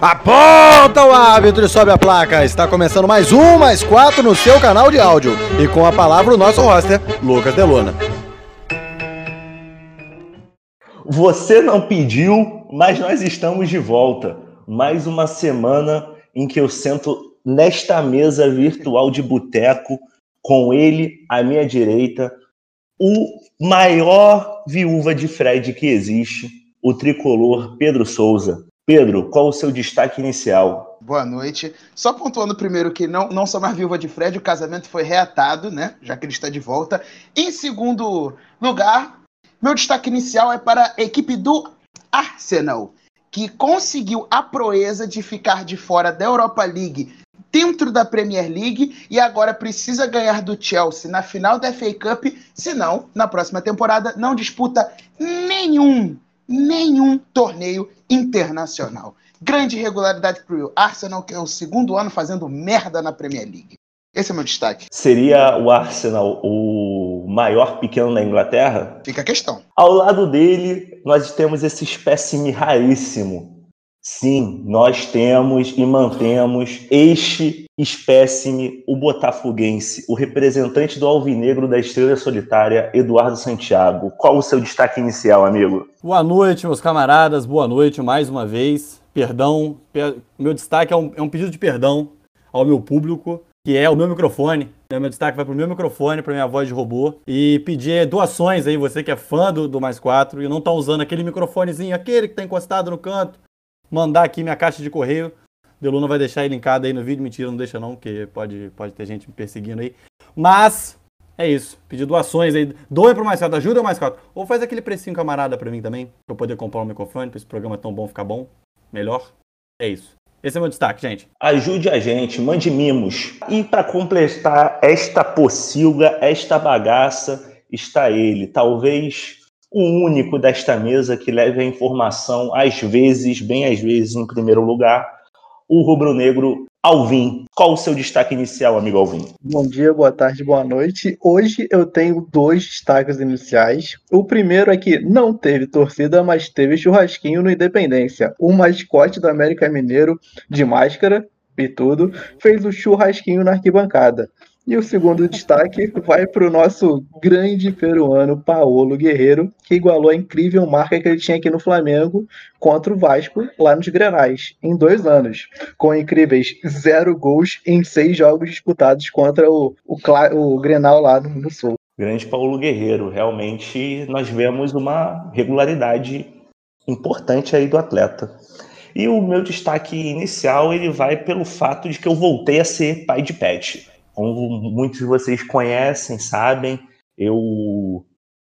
Aponta o árbitro e sobe a placa. Está começando mais um, mais quatro no seu canal de áudio. E com a palavra o nosso roster, Lucas Delona. Você não pediu, mas nós estamos de volta. Mais uma semana em que eu sento nesta mesa virtual de boteco com ele à minha direita, o maior viúva de Fred que existe, o tricolor Pedro Souza. Pedro, qual o seu destaque inicial? Boa noite. Só pontuando primeiro que não, não sou mais viúva de Fred, o casamento foi reatado, né? Já que ele está de volta. Em segundo lugar, meu destaque inicial é para a equipe do Arsenal, que conseguiu a proeza de ficar de fora da Europa League dentro da Premier League e agora precisa ganhar do Chelsea na final da FA Cup, senão, na próxima temporada, não disputa nenhum, nenhum torneio internacional. Grande regularidade para o Arsenal, que é o segundo ano fazendo merda na Premier League. Esse é meu destaque. Seria o Arsenal o maior pequeno da Inglaterra? Fica a questão. Ao lado dele, nós temos esse espécime raríssimo, Sim, nós temos e mantemos este espécime, o botafoguense, o representante do alvinegro da Estrela Solitária, Eduardo Santiago. Qual o seu destaque inicial, amigo? Boa noite, meus camaradas, boa noite mais uma vez. Perdão, per... meu destaque é um, é um pedido de perdão ao meu público, que é o meu microfone. Né? Meu destaque vai para o meu microfone, para minha voz de robô. E pedir doações aí, você que é fã do, do Mais 4 e não está usando aquele microfonezinho, aquele que está encostado no canto, mandar aqui minha caixa de correio. Deluna vai deixar aí linkado aí no vídeo. Mentira, não deixa não, porque pode, pode ter gente me perseguindo aí. Mas é isso. Pedir doações aí. Doe pro mais quatro, ajuda o mais quatro. Ou faz aquele precinho camarada pra mim também, pra eu poder comprar um microfone, pra esse programa tão bom ficar bom. Melhor. É isso. Esse é o meu destaque, gente. Ajude a gente, mande mimos. E para completar esta pocilga, esta bagaça, está ele. Talvez o único desta mesa que leve a informação, às vezes, bem às vezes, em primeiro lugar, o rubro-negro Alvin. Qual o seu destaque inicial, amigo Alvin? Bom dia, boa tarde, boa noite. Hoje eu tenho dois destaques iniciais. O primeiro é que não teve torcida, mas teve churrasquinho no Independência. O mascote do América Mineiro, de máscara e tudo, fez o churrasquinho na arquibancada. E o segundo destaque vai para o nosso grande peruano Paolo Guerreiro, que igualou a incrível marca que ele tinha aqui no Flamengo contra o Vasco, lá nos Grenais, em dois anos, com incríveis zero gols em seis jogos disputados contra o, o, o Grenal lá no, no Sul. Grande Paulo Guerreiro, realmente nós vemos uma regularidade importante aí do atleta. E o meu destaque inicial ele vai pelo fato de que eu voltei a ser pai de pet. Como muitos de vocês conhecem, sabem, eu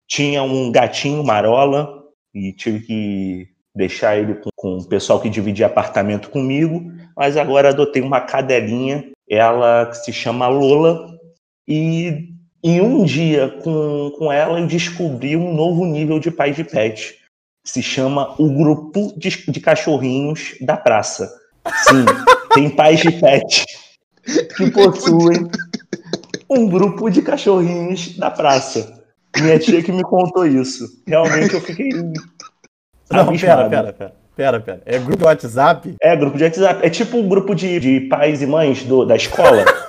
tinha um gatinho marola e tive que deixar ele com, com o pessoal que dividia apartamento comigo, mas agora adotei uma cadelinha, ela se chama Lola, e em um dia com, com ela eu descobri um novo nível de pai de pet. Se chama o grupo de, de cachorrinhos da praça. Sim, tem pais de pet que possuem um grupo de cachorrinhos da praça. Minha tia que me contou isso. Realmente eu fiquei. Não, pera, pera, pera. Pera, pera. É grupo de WhatsApp? É, grupo de WhatsApp. É tipo um grupo de, de pais e mães do, da escola.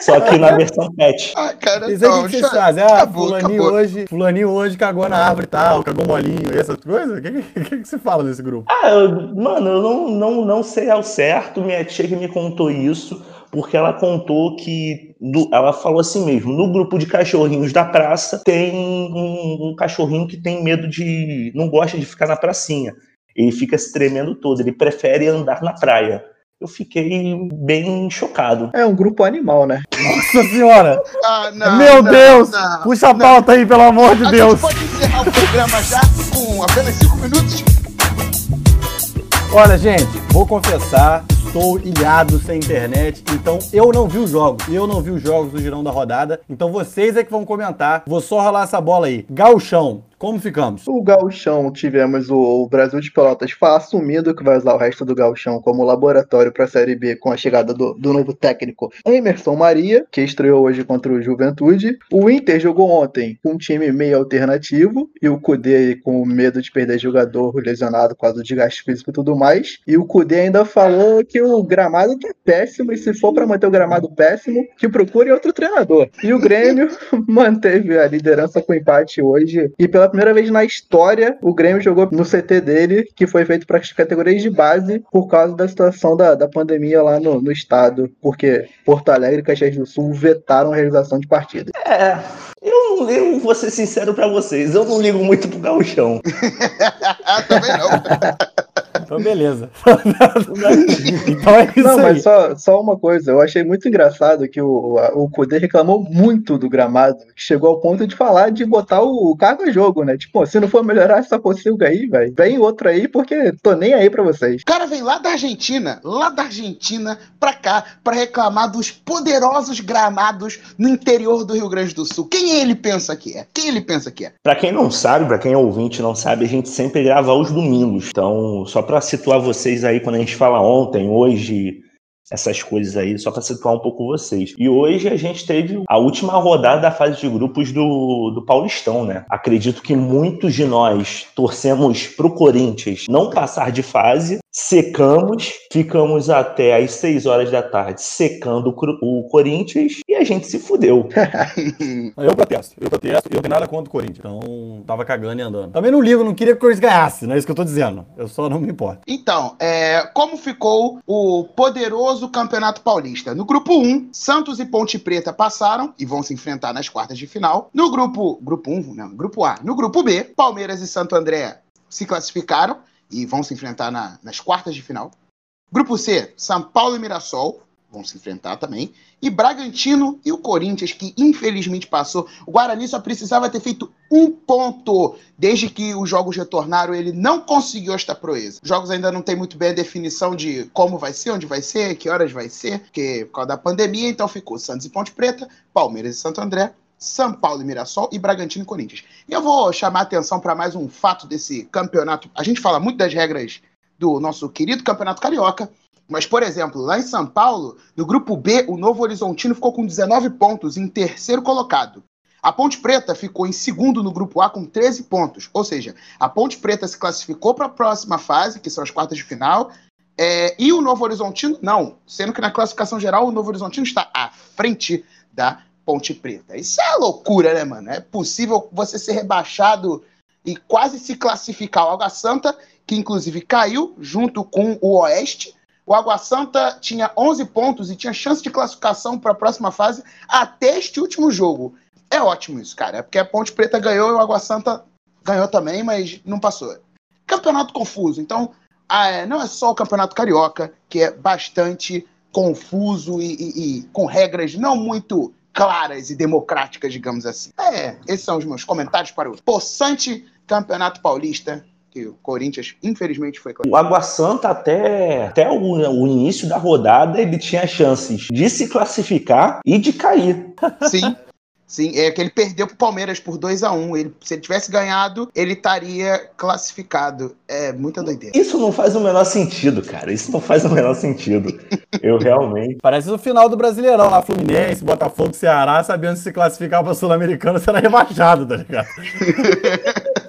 Só que na versão pet. Ah, cara, Isso aí o que vocês fazem? Ah, acabou, fulaninho, acabou. Hoje, fulaninho hoje cagou na árvore e tal, cagou molinho, essas coisas. O que, que, que, que você fala nesse grupo? Ah, eu, mano, eu não, não, não sei ao certo. Minha tia que me contou isso porque ela contou que ela falou assim mesmo: no grupo de cachorrinhos da praça tem um, um, cachorrinho que tem medo de. não gosta de ficar na pracinha. Ele fica se tremendo todo, ele prefere andar na praia. Eu fiquei bem chocado. É um grupo animal, né? Nossa senhora! Ah, não, Meu não, Deus! Não, Puxa a pauta aí, pelo amor de a Deus! Gente pode encerrar o programa já com apenas cinco minutos? Olha, gente, vou confessar, estou ilhado sem internet, então eu não vi os jogos. Eu não vi os jogos do girão da rodada, então vocês é que vão comentar. Vou só rolar essa bola aí. Gauchão, Como ficamos? O gauchão, tivemos o Brasil de Pelotas assumindo que vai usar o resto do gauchão como laboratório para a Série B com a chegada do, do novo técnico Emerson Maria, que estreou hoje contra o Juventude. O Inter jogou ontem com um time meio alternativo e o Cudê com medo de perder jogador lesionado por causa do desgaste físico e tudo mais. E o Cudê ainda falou que o gramado tá péssimo e se for para manter o gramado péssimo, que procure outro treinador. E o Grêmio manteve a liderança com empate hoje e pela primeira vez na história o Grêmio jogou no CT dele, que foi feito para as categorias de base por causa da situação da, da pandemia lá no, no estado, porque Porto Alegre e Caxias do Sul vetaram a realização de partidas. É, eu não ligo, vou ser sincero pra vocês, eu não ligo muito pro gauchão. Também não. Então, beleza. então é isso Não, aí. mas só, só uma coisa, eu achei muito engraçado que o, a- o Kudê reclamou muito do gramado, que chegou ao ponto de falar de botar o carro a jogo, né? Tipo, se não for melhorar essa pocilga aí, velho, vem outro aí, porque tô nem aí pra vocês. O cara vem lá da Argentina, lá da Argentina pra cá, pra reclamar dos poderosos gramados no interior do Rio Grande do Sul. Quem ele pensa que é? Quem ele pensa que é? Pra quem não sabe, pra quem é ouvinte e não sabe, a gente sempre grava aos domingos. Então, só pra situar vocês aí, quando a gente fala ontem, hoje, essas coisas aí, só pra situar um pouco vocês. E hoje a gente teve a última rodada da fase de grupos do, do Paulistão, né? Acredito que muitos de nós torcemos pro Corinthians não passar de fase, secamos, ficamos até às 6 horas da tarde secando o, Corinthians e a gente se fudeu. Eu protesto, eu protesto, eu não tenho nada contra o Corinthians. Então, tava cagando e andando. Também não ligo, não queria que o Corinthians ganhasse, não é isso que eu tô dizendo. Eu só não me importo. Então, é, como ficou o poderoso Campeonato Paulista? No grupo 1, Santos e Ponte Preta passaram e vão se enfrentar nas quartas de final. No grupo, grupo 1, não, grupo A. No grupo B, Palmeiras e Santo André se classificaram e vão se enfrentar na- nas quartas de final. Grupo C, São Paulo e Mirassol vão se enfrentar também. E Bragantino e o Corinthians, que infelizmente passou. O Guarani só precisava ter feito um ponto. Desde que os jogos retornaram, ele não conseguiu esta proeza. Os jogos ainda não tem muito bem a definição de como vai ser, onde vai ser, que horas vai ser, porque por causa da pandemia, então ficou Santos e Ponte Preta, Palmeiras e Santo André, São Paulo e Mirassol e Bragantino e Corinthians. E eu vou chamar a atenção para mais um fato desse campeonato. A gente fala muito das regras do nosso querido Campeonato Carioca, mas, por exemplo, lá em São Paulo, no grupo B, o Novo Horizontino ficou com 19 pontos em terceiro colocado. A Ponte Preta ficou em segundo no grupo A com 13 pontos. Ou seja, a Ponte Preta se classificou para a próxima fase, que são as quartas de final. é, e o Novo Horizontino, não. Sendo que na classificação geral, o Novo Horizontino está à frente da Ponte Preta. Isso é loucura, né, mano? É possível você ser rebaixado e quase se classificar. O Água Santa, que inclusive caiu junto com o Oeste. O Água Santa tinha 11 pontos e tinha chance de classificação para a próxima fase até este último jogo. É ótimo isso, cara. É porque a Ponte Preta ganhou e o Água Santa ganhou também, mas não passou. Campeonato confuso. Então, ah, é, não é só o Campeonato Carioca, que é bastante confuso e, e- e com regras não muito claras e democráticas, digamos assim. É, esses são os meus comentários para o possante Campeonato Paulista, que o Corinthians, infelizmente, foi O Água Santa, até, até o, o início da rodada, ele tinha chances de se classificar e de cair. Sim. Sim, é que ele perdeu pro Palmeiras por 2 a 1 ele, Se ele tivesse ganhado, ele estaria classificado. É muita doideira. Isso não faz o menor sentido, cara. Isso não faz o menor sentido. Eu realmente. Parece no final do Brasileirão, lá Fluminense, Botafogo, Ceará, sabendo se classificar pra Sul-Americano, será rebaixado, tá ligado?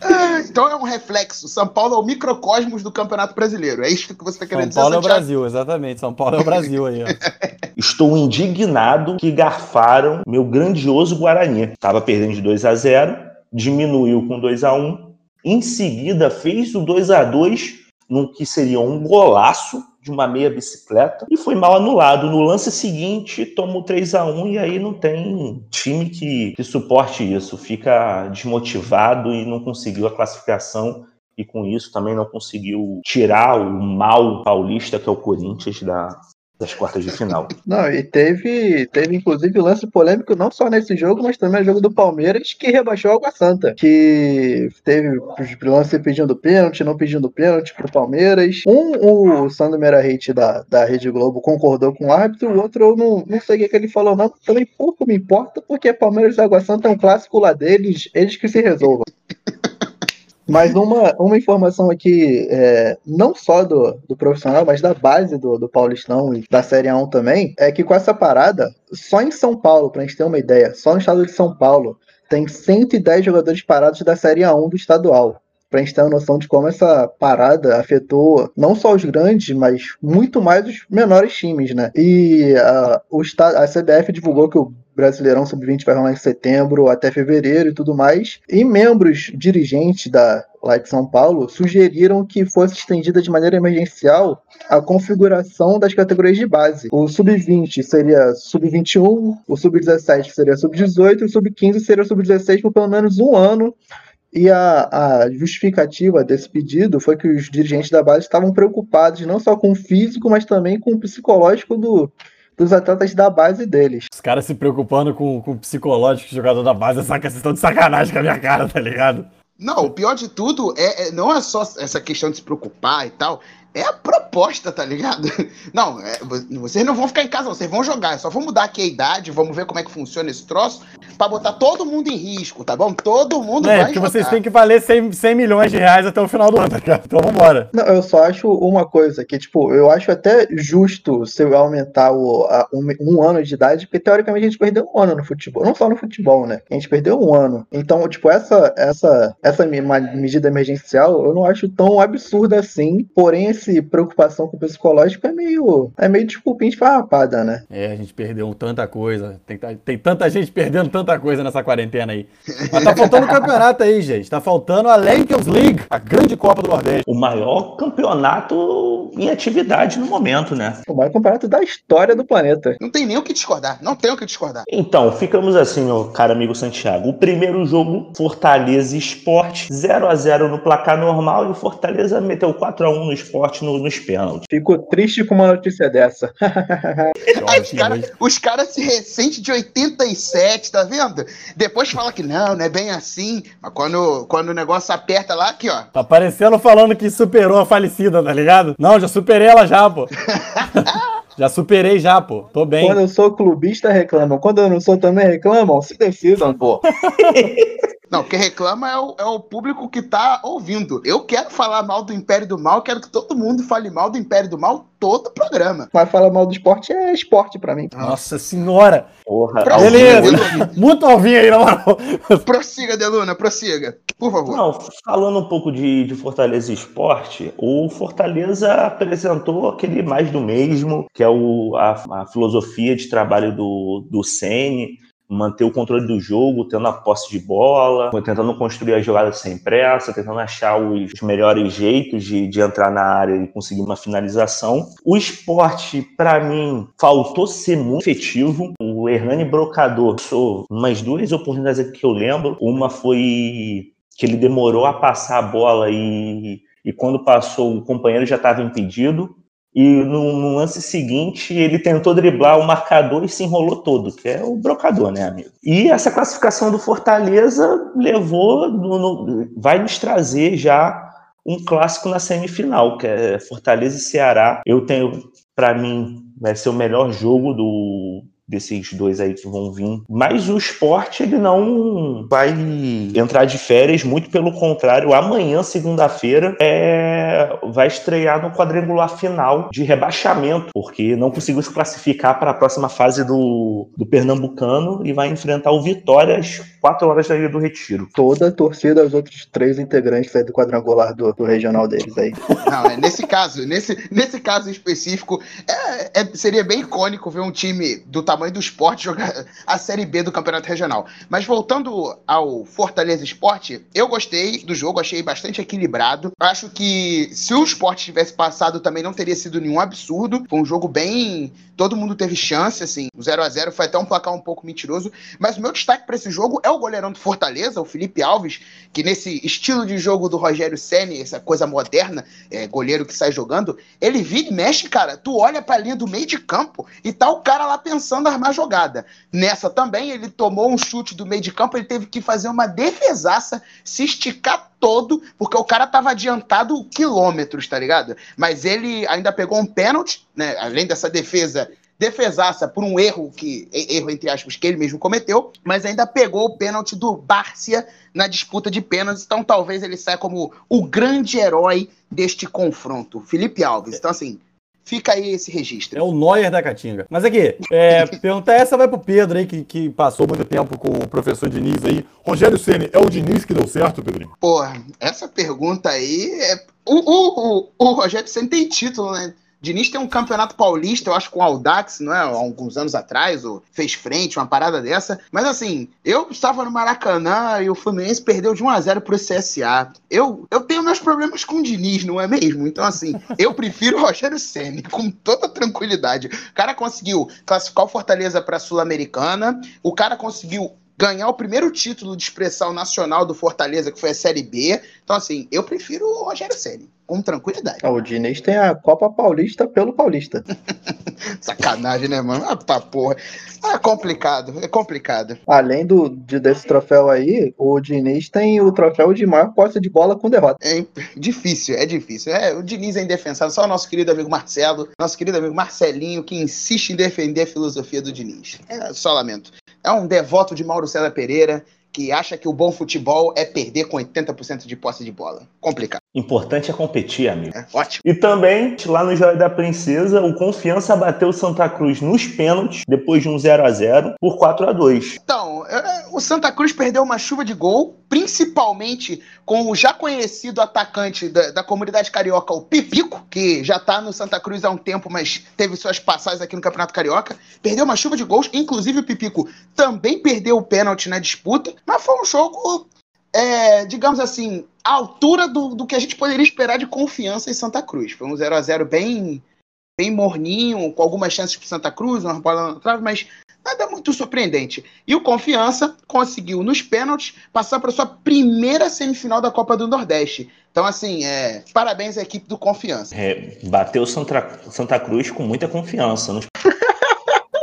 Ah, então é um reflexo. São Paulo é o microcosmos do Campeonato Brasileiro. É isso que você está querendo São Paulo é o? Brasil, exatamente. São Paulo é o Brasil aí, ó. Estou indignado que garfaram meu grandioso Guarani. Tava perdendo de 2 a 0 diminuiu com 2 a 1 Em seguida, fez o 2 a 2 num que seria um golaço de uma meia bicicleta e foi mal anulado. No lance seguinte, tomou 3 a 1 e aí não tem time que, que suporte isso. Fica desmotivado e não conseguiu a classificação e com isso também não conseguiu tirar o mal paulista que é o Corinthians da, das quartas de final. Não, e teve, teve inclusive lance polêmico não só nesse jogo, mas também no jogo do Palmeiras, que rebaixou a Água Santa. Que teve lance pedindo pênalti, não pedindo pênalti pro Palmeiras. Um, o Sandro Merahit da, da Rede Globo concordou com o árbitro, o outro eu não, não sei o que, que ele falou, não. Também pouco me importa, porque Palmeiras e Água Santa é um clássico lá deles, eles que se resolvam. Mas uma, uma informação aqui, é, não só do, do profissional, mas da base do, do Paulistão e da Série A1 também, é que com essa parada, só em São Paulo, pra gente ter uma ideia, só no estado de São Paulo, tem 110 jogadores parados da Série A1 do estadual. Pra gente ter uma noção de como essa parada afetou não só os grandes, mas muito mais os menores times, né? E uh, o, a CBF divulgou que o Brasileirão Sub-20 vai rolar em setembro até fevereiro e tudo mais. E membros dirigentes da, lá de São Paulo sugeriram que fosse estendida de maneira emergencial a configuração das categorias de base. O sub-20 seria sub-21, o sub-17 seria sub-18 e o sub-15 seria sub-16 por pelo menos um ano. E a, a, justificativa desse pedido foi que os dirigentes da base estavam preocupados não só com o físico, mas também com o psicológico do, dos atletas da base deles. Os caras se preocupando com, com o psicológico do jogador da base, essa questão de sacanagem com a minha cara, tá ligado? Não, o pior de tudo é, é, não é só essa questão de se preocupar e tal, é a proposta, tá ligado? Não, é, vocês não vão ficar em casa, vocês vão jogar. Só vou mudar aqui a idade, vamos ver como é que funciona esse troço, pra botar todo mundo em risco, tá bom? Todo mundo é, vai porque jogar. vocês têm que valer 100, 100 milhões de reais até o final do ano, tá ligado? Então vambora. Não, eu só acho uma coisa, que tipo, eu acho até justo se eu aumentar o, a, um, um, ano de idade, porque teoricamente a gente perdeu um ano no futebol. Não só no futebol, né? A gente perdeu um ano. Então, tipo, essa, essa, essa medida emergencial eu não acho tão absurda assim, porém esse preocupação com o psicológico é meio, é meio desculpinha de farrapada, né? É, a gente perdeu tanta coisa. Tem, tem tanta gente perdendo tanta coisa nessa quarentena aí. Mas tá faltando campeonato aí, gente. Tá faltando a Champions League, a grande Copa do Nordeste. O maior campeonato em atividade no momento, né? O maior campeonato da história do planeta. Não tem nem o que discordar. Não tem o que discordar. Então, ficamos assim, meu caro amigo Santiago. O primeiro jogo, Fortaleza Esporte, 0 a 0 no placar normal e o Fortaleza meteu 4 a 1 no esporte no, nos pênaltis. Fico triste com uma notícia dessa. os caras cara se ressentem de 87, tá vendo? Depois fala que não, não é bem assim. Mas quando, quando o negócio aperta lá, aqui, ó. Tá parecendo falando que superou a falecida, tá ligado? Não, já superei ela já, pô. Já superei já, pô. Tô bem. Quando eu sou clubista, reclamam. Quando eu não sou, também reclamam. Se decidam, pô. Não, quem reclama é o, é o público que tá ouvindo. Eu quero falar mal do Império do Mal, quero que todo mundo fale mal do Império do Mal todo o programa. Mas falar mal do esporte é esporte pra mim. Nossa senhora! Porra, Beleza! Muito alvinho aí, na moral. Prossiga, Deluna, prossiga. Por favor. Não, falando um pouco de, de Fortaleza Esporte, o Fortaleza apresentou aquele mais do mesmo, que é o, a, a filosofia de trabalho do, do Sene manter o controle do jogo, tendo a posse de bola, tentando construir a jogada sem pressa, tentando achar os melhores jeitos de, de entrar na área e conseguir uma finalização. O esporte, para mim, faltou ser muito efetivo. O Hernani Brocador, sou umas duas oportunidades que eu lembro. Uma foi que ele demorou a passar a bola e, e quando passou o companheiro já estava impedido e no, no, lance seguinte ele tentou driblar o marcador e se enrolou todo, que é o brocador, né, amigo? E essa classificação do Fortaleza levou, no, no, vai nos trazer já um clássico na semifinal, que é Fortaleza e Ceará. Eu tenho, para mim, vai ser o melhor jogo do, desses dois aí que vão vir. Mas o esporte, ele não vai entrar de férias, muito pelo contrário. Amanhã, segunda-feira, é... vai estrear no quadrangular final de rebaixamento, porque não conseguiu se classificar para a próxima fase do, do Pernambucano e vai enfrentar o Vitória às 4 horas da Ilha do Retiro. Toda a torcida dos outros três integrantes aí do quadrangular do, do regional deles aí. Não, é, nesse caso, nesse, nesse caso específico, é, é, seria bem icônico ver um time do tamanho tamanho do esporte jogar a Série B do Campeonato Regional. Mas voltando ao Fortaleza Esporte, eu gostei do jogo, achei bastante equilibrado. Acho que se o Sport tivesse passado também não teria sido nenhum absurdo. Foi um jogo bem. Todo mundo teve chance, assim. O 0 a 0 foi até um placar um pouco mentiroso. Mas o meu destaque para esse jogo é o goleirão do Fortaleza, o Felipe Alves, que nesse estilo de jogo do Rogério Senni, essa coisa moderna, é, goleiro que sai jogando, ele vira e mexe, cara. Tu olha pra linha do meio de campo e tá o cara lá pensando armar jogada. Nessa também, ele tomou um chute do meio de campo, ele teve que fazer uma defesaça, se esticar todo, porque o cara tava adiantado quilômetros, tá ligado? Mas ele ainda pegou um pênalti, né? Além dessa defesa defesaça por um erro que erro entre aspas que ele mesmo cometeu, mas ainda pegou o pênalti do Bárcia na disputa de pênaltis, então talvez ele saia como o grande herói deste confronto, Felipe Alves. Então assim, Fica aí esse registro. É o Neuer da Caatinga. Mas aqui, é, pergunta essa vai pro Pedro aí, que, que passou muito tempo com o professor Diniz aí. Rogério Ceni é o Diniz que deu certo, Pedrinho? Porra, essa pergunta aí é... O, o, o, o Rogério Ceni tem título, né? Diniz tem um campeonato paulista, eu acho, com o Aldax, não é? Há alguns anos atrás, ou fez frente, uma parada dessa. Mas assim, eu estava no Maracanã e o Fluminense perdeu de 1 a 0 pro CSA. Eu, eu tenho meus problemas com o Diniz, não é mesmo? Então, assim, eu prefiro o Rogério Senna, com toda tranquilidade. O cara conseguiu classificar o Fortaleza para a Sul-Americana, o cara conseguiu ganhar o primeiro título de expressão nacional do Fortaleza, que foi a Série B. Então, assim, eu prefiro o Rogério Ceni com tranquilidade. o Diniz tem a Copa Paulista pelo Paulista. Sacanagem, né, mano? Ah, pra porra. É complicado, é complicado. Além do, de, desse troféu aí, o Diniz tem o troféu de maior posse de bola com derrota. É difícil, é difícil. É, o Diniz é indefensável. Só o nosso querido amigo Marcelo, nosso querido amigo Marcelinho, que insiste em defender a filosofia do Diniz. É, só lamento. É um devoto de Mauro César Pereira que acha que o bom futebol é perder com 80% de posse de bola. Complicado. Importante é competir, amigo. É, ótimo. E também, lá no Joia da Princesa, o Confiança bateu o Santa Cruz nos pênaltis, depois de um 0 a 0 por 4 a 2 Então, é, o Santa Cruz perdeu uma chuva de gol, principalmente com o já conhecido atacante da, da comunidade carioca, o Pipico, que já tá no Santa Cruz há um tempo, mas teve suas passagens aqui no Campeonato Carioca. Perdeu uma chuva de gols, inclusive o Pipico também perdeu o pênalti na disputa, mas foi um jogo é, digamos assim, a altura do, do que a gente poderia esperar de confiança em Santa Cruz. Foi um 0 a 0 bem, bem morninho, com algumas chances para Santa Cruz, uma bola na trave, mas nada muito surpreendente. E o Confiança conseguiu, nos pênaltis, passar para sua primeira semifinal da Copa do Nordeste. Então, assim, é, parabéns à equipe do Confiança. É, bateu Santa, Santa Cruz com muita confiança. Nos...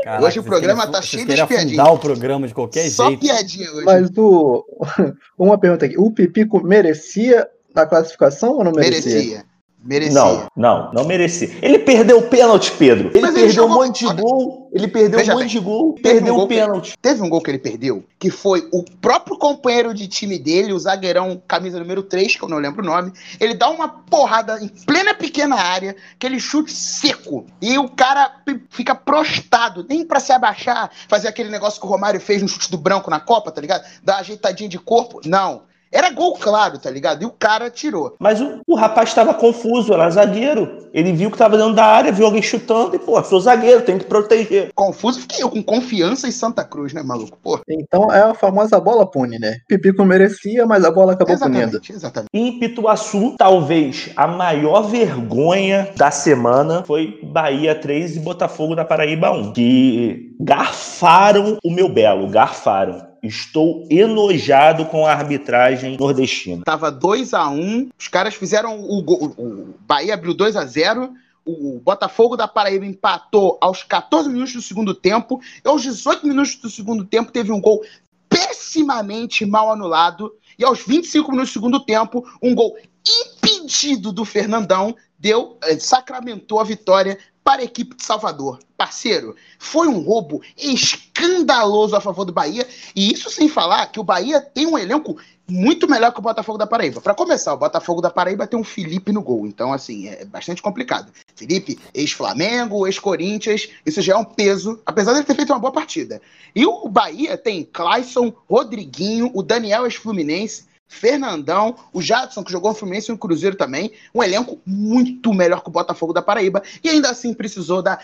Caraca, hoje o programa tá cheio de piadinhas. o programa de qualquer Só jeito. Só piadinha hoje. Mas o... uma pergunta aqui. O Pipico merecia a classificação ou não merecia? Merecia. Merecia. Não, não, não merecia. Ele perdeu o pênalti, Pedro. Ele Mas perdeu ele um monte de gol. Ele perdeu Veja um monte bem, de gol. Perdeu um o pênalti. teve um gol que ele perdeu, que foi o próprio companheiro de time dele, o zagueirão, camisa número 3, que eu não lembro o nome. Ele dá uma porrada em plena pequena área, aquele chute seco. E o cara fica prostado, nem para se abaixar, fazer aquele negócio que o Romário fez no chute do branco na Copa, tá ligado? Uma ajeitadinha de corpo. Não. Era gol claro, tá ligado? E o cara tirou. Mas o, o rapaz estava confuso, era zagueiro. Ele viu que estava dentro da área, viu alguém chutando e, pô, sou zagueiro, tenho que proteger. Confuso fiquei eu, com confiança em Santa Cruz, né, maluco? Pô. Então é a famosa bola pune, né? Pipico merecia, mas a bola acabou exatamente, punindo. Exatamente. Em Pituaçu, talvez a maior vergonha da semana foi Bahia 3 e Botafogo da Paraíba 1. Que garfaram o meu belo, garfaram. Estou enojado com a arbitragem nordestina. Tava 2 a 1 um, os caras fizeram o gol. O Bahia abriu 2 a 0 o Botafogo da Paraíba empatou aos 14 minutos do segundo tempo. E aos 18 minutos do segundo tempo teve um gol pessimamente mal anulado. E aos 25 minutos do segundo tempo, um gol impedido do Fernandão deu, eh, sacramentou a vitória para a equipe de Salvador. Parceiro, foi um roubo escandaloso a favor do Bahia, e isso sem falar que o Bahia tem um elenco muito melhor que o Botafogo da Paraíba. Para começar, o Botafogo da Paraíba tem um Felipe no gol, então assim, é bastante complicado. Felipe, ex-Flamengo, ex-Corinthians, isso já é um peso, apesar de ele ter feito uma boa partida. E o Bahia tem Clayson, Rodriguinho, o Daniel ex-Fluminense, Fernandão, o Jadson, que jogou no Fluminense e no Cruzeiro também. Um elenco muito melhor que o Botafogo da Paraíba. E ainda assim precisou da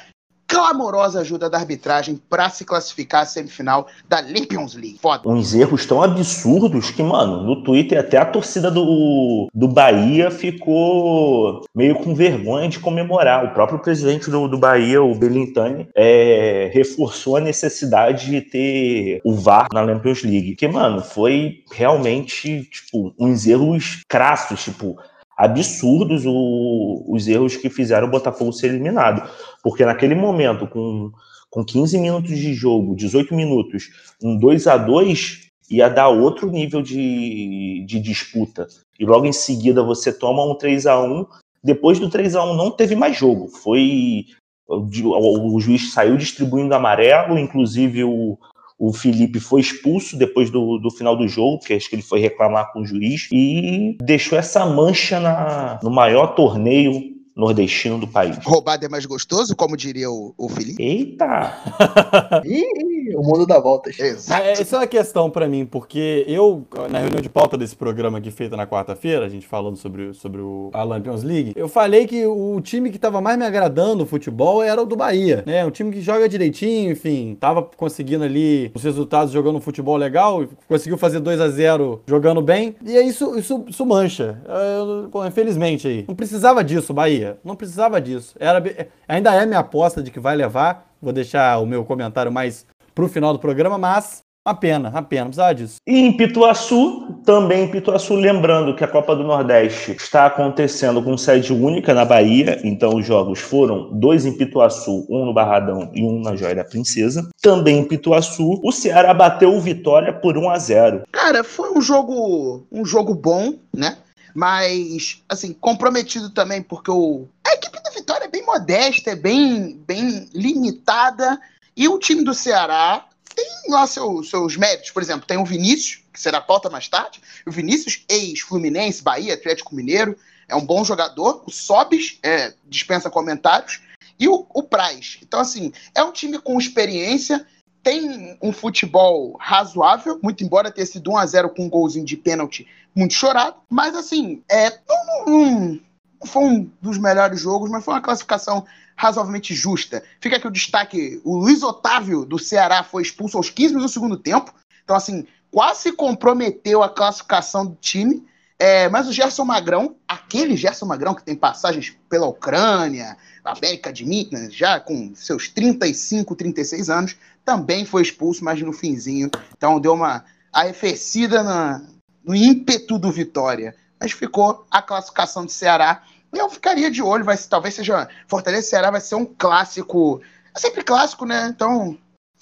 clamorosa ajuda da arbitragem para se classificar à semifinal da Champions League. Foda. Uns erros tão absurdos que, mano, no Twitter até a torcida do, do Bahia ficou meio com vergonha de comemorar. O próprio presidente do, do Bahia, o Belintani, é, reforçou a necessidade de ter o VAR na Champions League. Que, mano, foi realmente, tipo, uns erros crassos, tipo, absurdos o, os erros que fizeram o Botafogo ser eliminado. Porque naquele momento, com, com 15 minutos de jogo, 18 minutos, um 2 a 2 ia dar outro nível de, de disputa. E logo em seguida você toma um 3 a 1 Depois do 3 a 1 não teve mais jogo. Foi. O, o juiz saiu distribuindo amarelo, inclusive o, o Felipe foi expulso depois do, do final do jogo, porque acho que ele foi reclamar com o juiz, e deixou essa mancha na, no maior torneio nordestino do país. Roubado é mais gostoso, como diria o, o Felipe? Eita! Ih, o mundo dá voltas. Exato. É, essa é uma questão pra mim, porque eu, na reunião de pauta desse programa aqui feita na quarta-feira, a gente falando sobre, sobre o, a Champions League, eu falei que o time que tava mais me agradando no futebol era o do Bahia, né? Um time que joga direitinho, enfim, tava conseguindo ali os resultados jogando um futebol legal, conseguiu fazer 2 a 0 jogando bem, e é isso, isso, isso mancha. É, pô, infelizmente aí. Não precisava disso, Bahia. Não precisava disso. Era, ainda é minha aposta de que vai levar. Vou deixar o meu comentário mais pro final do programa, mas uma pena, uma pena, não precisava disso. E em Pituaçu, também em Pituaçu, lembrando que a Copa do Nordeste está acontecendo com sede única na Bahia, então os jogos foram dois em Pituaçu, um no Barradão e um na Joia da Princesa. Também em Pituaçu, o Ceará bateu o Vitória por 1 a 0. Cara, foi um jogo, um jogo bom, né? Mas, assim, comprometido também, porque o, a equipe do Vitória é bem modesta, é bem, bem limitada. E o time do Ceará tem lá seu, seus méritos. Por exemplo, tem o Vinícius, que será pauta mais tarde. O Vinícius, ex-Fluminense, Bahia, Atlético Mineiro, é um bom jogador. O Sobis é, dispensa comentários. E o, o Praz. Então, assim, é um time com experiência tem um futebol razoável, muito embora tenha sido 1 a 0 com um golzinho de pênalti muito chorado, mas assim, é, não, foi um dos melhores jogos, mas foi uma classificação razoavelmente justa. Fica aqui o destaque: o Luiz Otávio do Ceará foi expulso aos 15 minutos do segundo tempo, então assim, quase comprometeu a classificação do time. É, mas o Gerson Magrão, aquele Gerson Magrão que tem passagens pela Ucrânia, América de Minas, já com seus 35, 36 anos, também foi expulso, mas no finzinho. Então deu uma arrefecida na, no ímpeto do Vitória. Mas ficou a classificação do Ceará. Eu ficaria de olho, vai, talvez seja. Fortaleza e Ceará vai ser um clássico. É sempre clássico, né? Então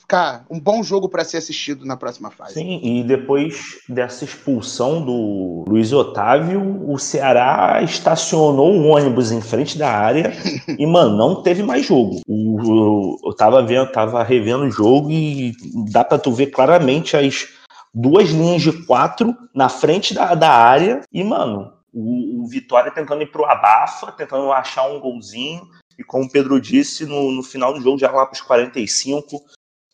ficar um bom jogo para ser assistido na próxima fase. Sim, e depois dessa expulsão do Luiz Otávio, o Ceará estacionou o ônibus em frente da área e, mano, não teve mais jogo. O, eu tava vendo, tava revendo o jogo e dá para tu ver claramente as duas linhas de quatro na frente da, da área e, mano, o, o Vitória tentando ir pro abafa, tentando achar um golzinho. E como o Pedro disse, no, no final do jogo, já lá para os 45,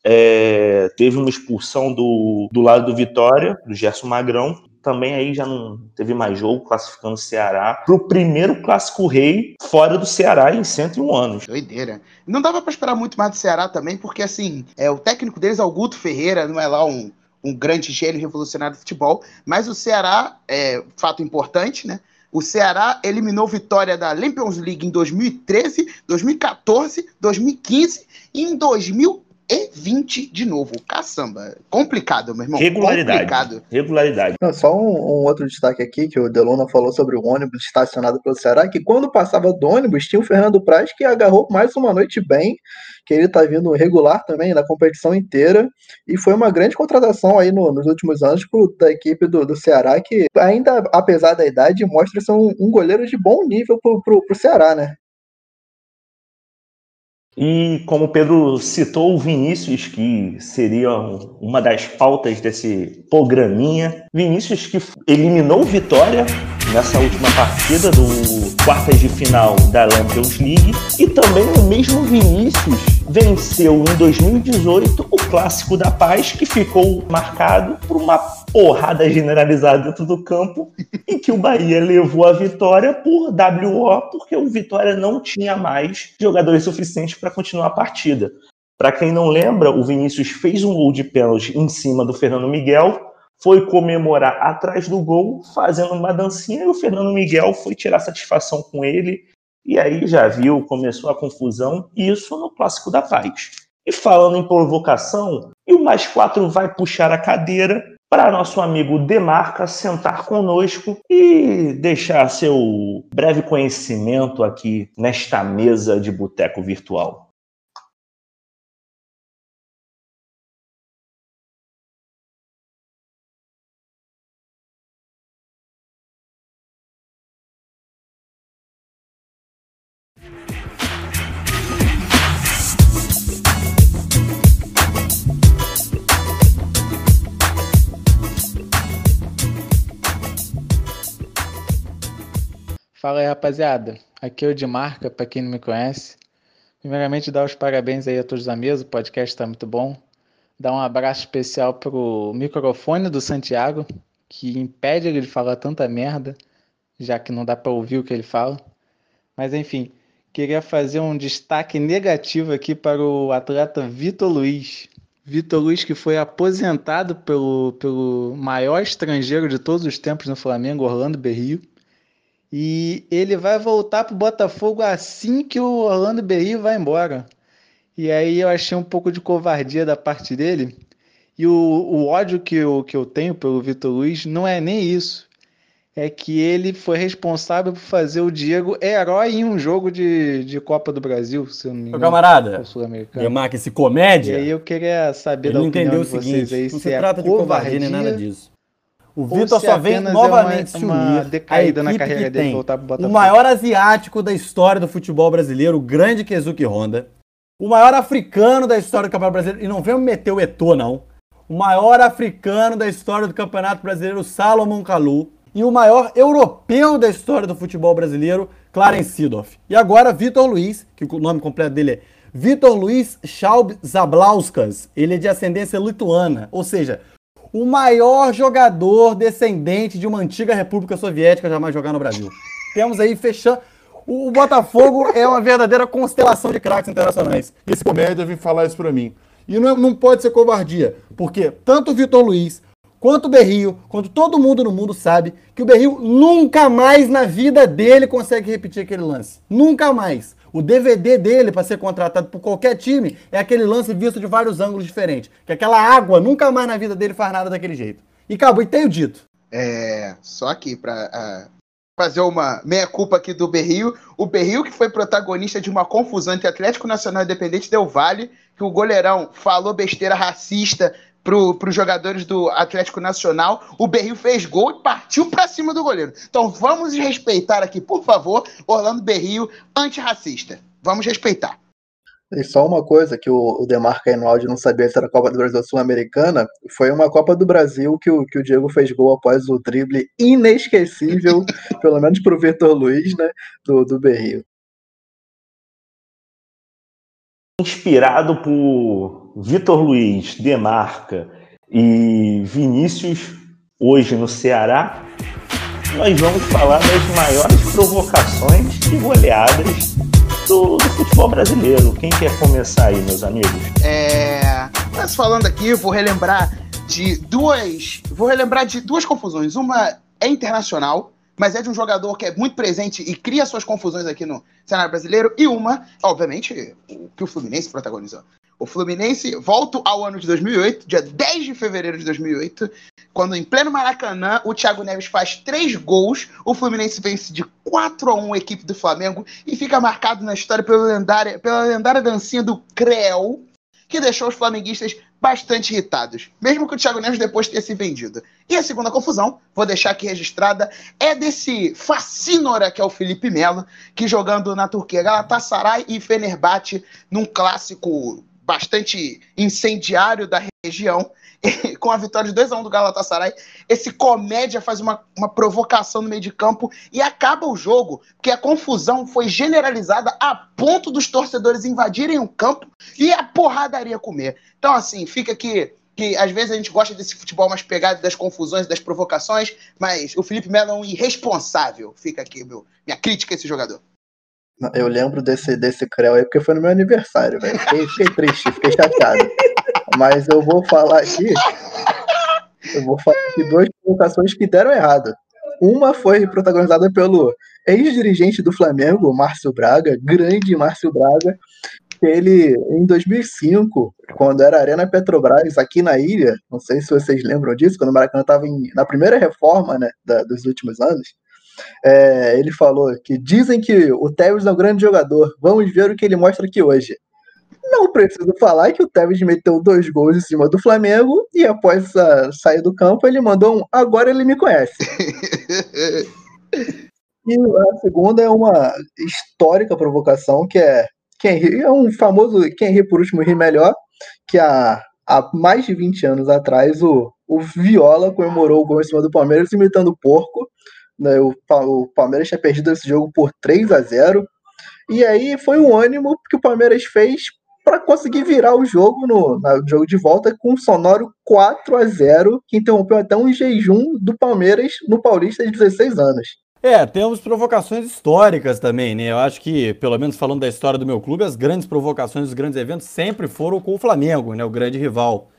é, teve uma expulsão do, do lado do Vitória, do Gerson Magrão. Também aí já não teve mais jogo, classificando o Ceará para o primeiro clássico rei fora do Ceará em 101 anos. Doideira. Não dava para esperar muito mais do Ceará também, porque assim, é, o técnico deles é o Guto Ferreira, não é lá um, um grande gênio revolucionário do futebol, mas o Ceará, é fato importante, né? O Ceará eliminou Vitória da Champions League em 2013, 2014, 2015 e em 2000 e 20 de novo. Caçamba. Complicado, meu irmão. Regularidade. Complicado. Regularidade. Não, só um, um, outro destaque aqui, que o Delona falou sobre o ônibus estacionado pelo Ceará, que quando passava do ônibus, tinha o Fernando Praz que agarrou mais uma noite bem, que ele tá vindo regular também na competição inteira, e foi uma grande contratação aí no, nos últimos anos pro, da equipe do, do Ceará, que ainda, apesar da idade, mostra ser um, um goleiro de bom nível pro, pro, pro Ceará, né? E como o Pedro citou o Vinícius, que seria uma das pautas desse programinha, Vinícius que eliminou Vitória nessa última partida do quartas de final da Champions League e também o mesmo Vinícius venceu em 2018 o Clássico da Paz, que ficou marcado por uma porrada generalizada dentro do campo e que o Bahia levou a vitória por WO, porque o Vitória não tinha mais jogadores suficientes para continuar a partida. Para quem não lembra, o Vinícius fez um gol de pênalti em cima do Fernando Miguel, foi comemorar atrás do gol, fazendo uma dancinha, e o Fernando Miguel foi tirar satisfação com ele, e aí já viu, começou a confusão, isso no Clássico da Paz. E falando em provocação, e o mais quatro vai puxar a cadeira para nosso amigo Demarca sentar conosco e deixar seu breve conhecimento aqui nesta mesa de boteco virtual. Fala aí, rapaziada. Aqui é o de marca, para quem não me conhece. Primeiramente, dar os parabéns aí a todos da mesa, o podcast está muito bom. Dar um abraço especial pro microfone do Santiago, que impede ele de falar tanta merda, já que não dá para ouvir o que ele fala. Mas enfim, queria fazer um destaque negativo aqui para o atleta Vitor Luiz. Vitor Luiz, que foi aposentado pelo, pelo maior estrangeiro de todos os tempos no Flamengo, Orlando Berrio e ele vai voltar pro Botafogo assim que o Orlando Berrio vai embora. E aí eu achei um pouco de covardia da parte dele. E o, o ódio que eu, que eu tenho pelo Vitor Luiz não é nem isso. É que ele foi responsável por fazer o Diego herói em um jogo de, de Copa do Brasil, se eu não me engano. Meu camarada, Demarca, esse comédia. E aí eu queria saber ele da não opinião entendeu de o vocês seguinte, aí não se se é trata de covardia nem nada disso. O Vitor só vem apenas é novamente uma- se unir. decaída na carreira dele, tem voltar pro o maior asiático da história do futebol brasileiro, o grande Kezuki Honda, o maior africano da história do Campeonato Brasileiro, e não vem me meter o Eto'o, não, o maior africano da história do Campeonato Brasileiro, Salomon Kalou, e o maior europeu da história do futebol brasileiro, Clarence Seedorf. E agora, Vitor Luiz, que o nome completo dele é Vitor Luiz Schaub Zablauskas, ele é de ascendência lituana, ou seja, o maior jogador descendente de uma antiga república soviética jamais jogar no Brasil. Temos aí fechando. O Botafogo é uma verdadeira constelação de craques internacionais. Esse comédia vem falar isso pra mim. E não, é- não pode ser covardia, porque tanto o Vitor Luiz, quanto o Berrio, quanto todo mundo no mundo sabe que o Berrio nunca mais na vida dele consegue repetir aquele lance. Nunca mais. O DVD dele para ser contratado por qualquer time é aquele lance visto de vários ângulos diferentes. Que aquela água nunca mais na vida dele faz nada daquele jeito. E acabou, e tenho dito. É, só aqui para fazer uma meia-culpa aqui do Berrio. O Berrio que foi protagonista de uma confusão entre Atlético Nacional e Independente Del Vale, que o goleirão falou besteira racista pro, pros jogadores do Atlético Nacional. O Berrio fez gol e partiu para cima do goleiro. Então vamos respeitar aqui, por favor, Orlando Berrio, antirracista. Vamos respeitar. E só uma coisa que o, o Demarca aí no áudio não sabia se era a Copa do Brasil Sul-Americana, foi uma Copa do Brasil que o, que o Diego fez gol após o drible inesquecível, pelo menos pro Vitor Luiz, né, do, do Berrio. inspirado por Vitor Luiz, Demarca e Vinícius, hoje no Ceará, nós vamos falar das maiores provocações e goleadas do, do futebol brasileiro. Quem quer começar aí, meus amigos? É, mas falando aqui, vou relembrar de duas. Vou relembrar de duas confusões. Uma é internacional, mas é de um jogador que é muito presente e cria suas confusões aqui no cenário brasileiro. E uma, obviamente, o que o Fluminense protagonizou. O Fluminense volta ao ano de 2008, dia 10 de fevereiro de 2008, quando em pleno Maracanã o Thiago Neves faz três gols, o Fluminense vence de 4 a 1 a equipe do Flamengo e fica marcado na história pela lendária, pela lendária dancinha do Creu, que deixou os flamenguistas bastante irritados, mesmo que o Thiago Neves depois tenha se vendido. E a segunda confusão, vou deixar aqui registrada, é desse facínora que é o Felipe Melo, que jogando na Turquia Galatasaray e Fenerbahçe num clássico bastante incendiário da região, com a vitória de 2 a 1 do Galatasaray, esse comédia faz uma, uma provocação no meio de campo e acaba o jogo, porque a confusão foi generalizada a ponto dos torcedores invadirem o campo e a porradaria comer. Então, assim, fica aqui que às vezes a gente gosta desse futebol mais pegado das confusões, das provocações, mas o Felipe Melo é um irresponsável. Fica aqui meu, minha crítica a esse jogador. Eu lembro desse, desse Creu aí porque foi no meu aniversário, velho. Fiquei, fiquei triste, fiquei chateado. Mas eu vou falar aqui. Eu vou falar aqui duas provocações que deram errado. Uma foi protagonizada pelo ex-dirigente do Flamengo, Márcio Braga, grande Márcio Braga, ele, em 2005, quando era Arena Petrobras, aqui na ilha, não sei se vocês lembram disso, quando o Maracanã estava na primeira reforma né, da, dos últimos anos, é, ele falou que dizem que o Tevez é um grande jogador, vamos ver o que ele mostra aqui hoje. Não preciso falar que o Tevez meteu dois gols em cima do Flamengo e após a, sair do campo ele mandou um agora ele me conhece. e a segunda é uma histórica provocação que é quem ri, é um famoso quem ri por último ri melhor, que há, há mais de 20 anos atrás o, o Viola comemorou o gol em cima do Palmeiras imitando o porco. Né, o, o Palmeiras tinha perdido esse jogo por 3 a 0 e aí foi o ânimo que o Palmeiras fez para conseguir virar o jogo no, no, jogo de volta com um sonoro 4 a 0 que interrompeu até um jejum do Palmeiras no Paulista de 16 anos. É, temos provocações históricas também, né? Eu acho que, pelo menos falando da história do meu clube, as grandes provocações, os grandes eventos sempre foram com o Flamengo, né? O grande rival.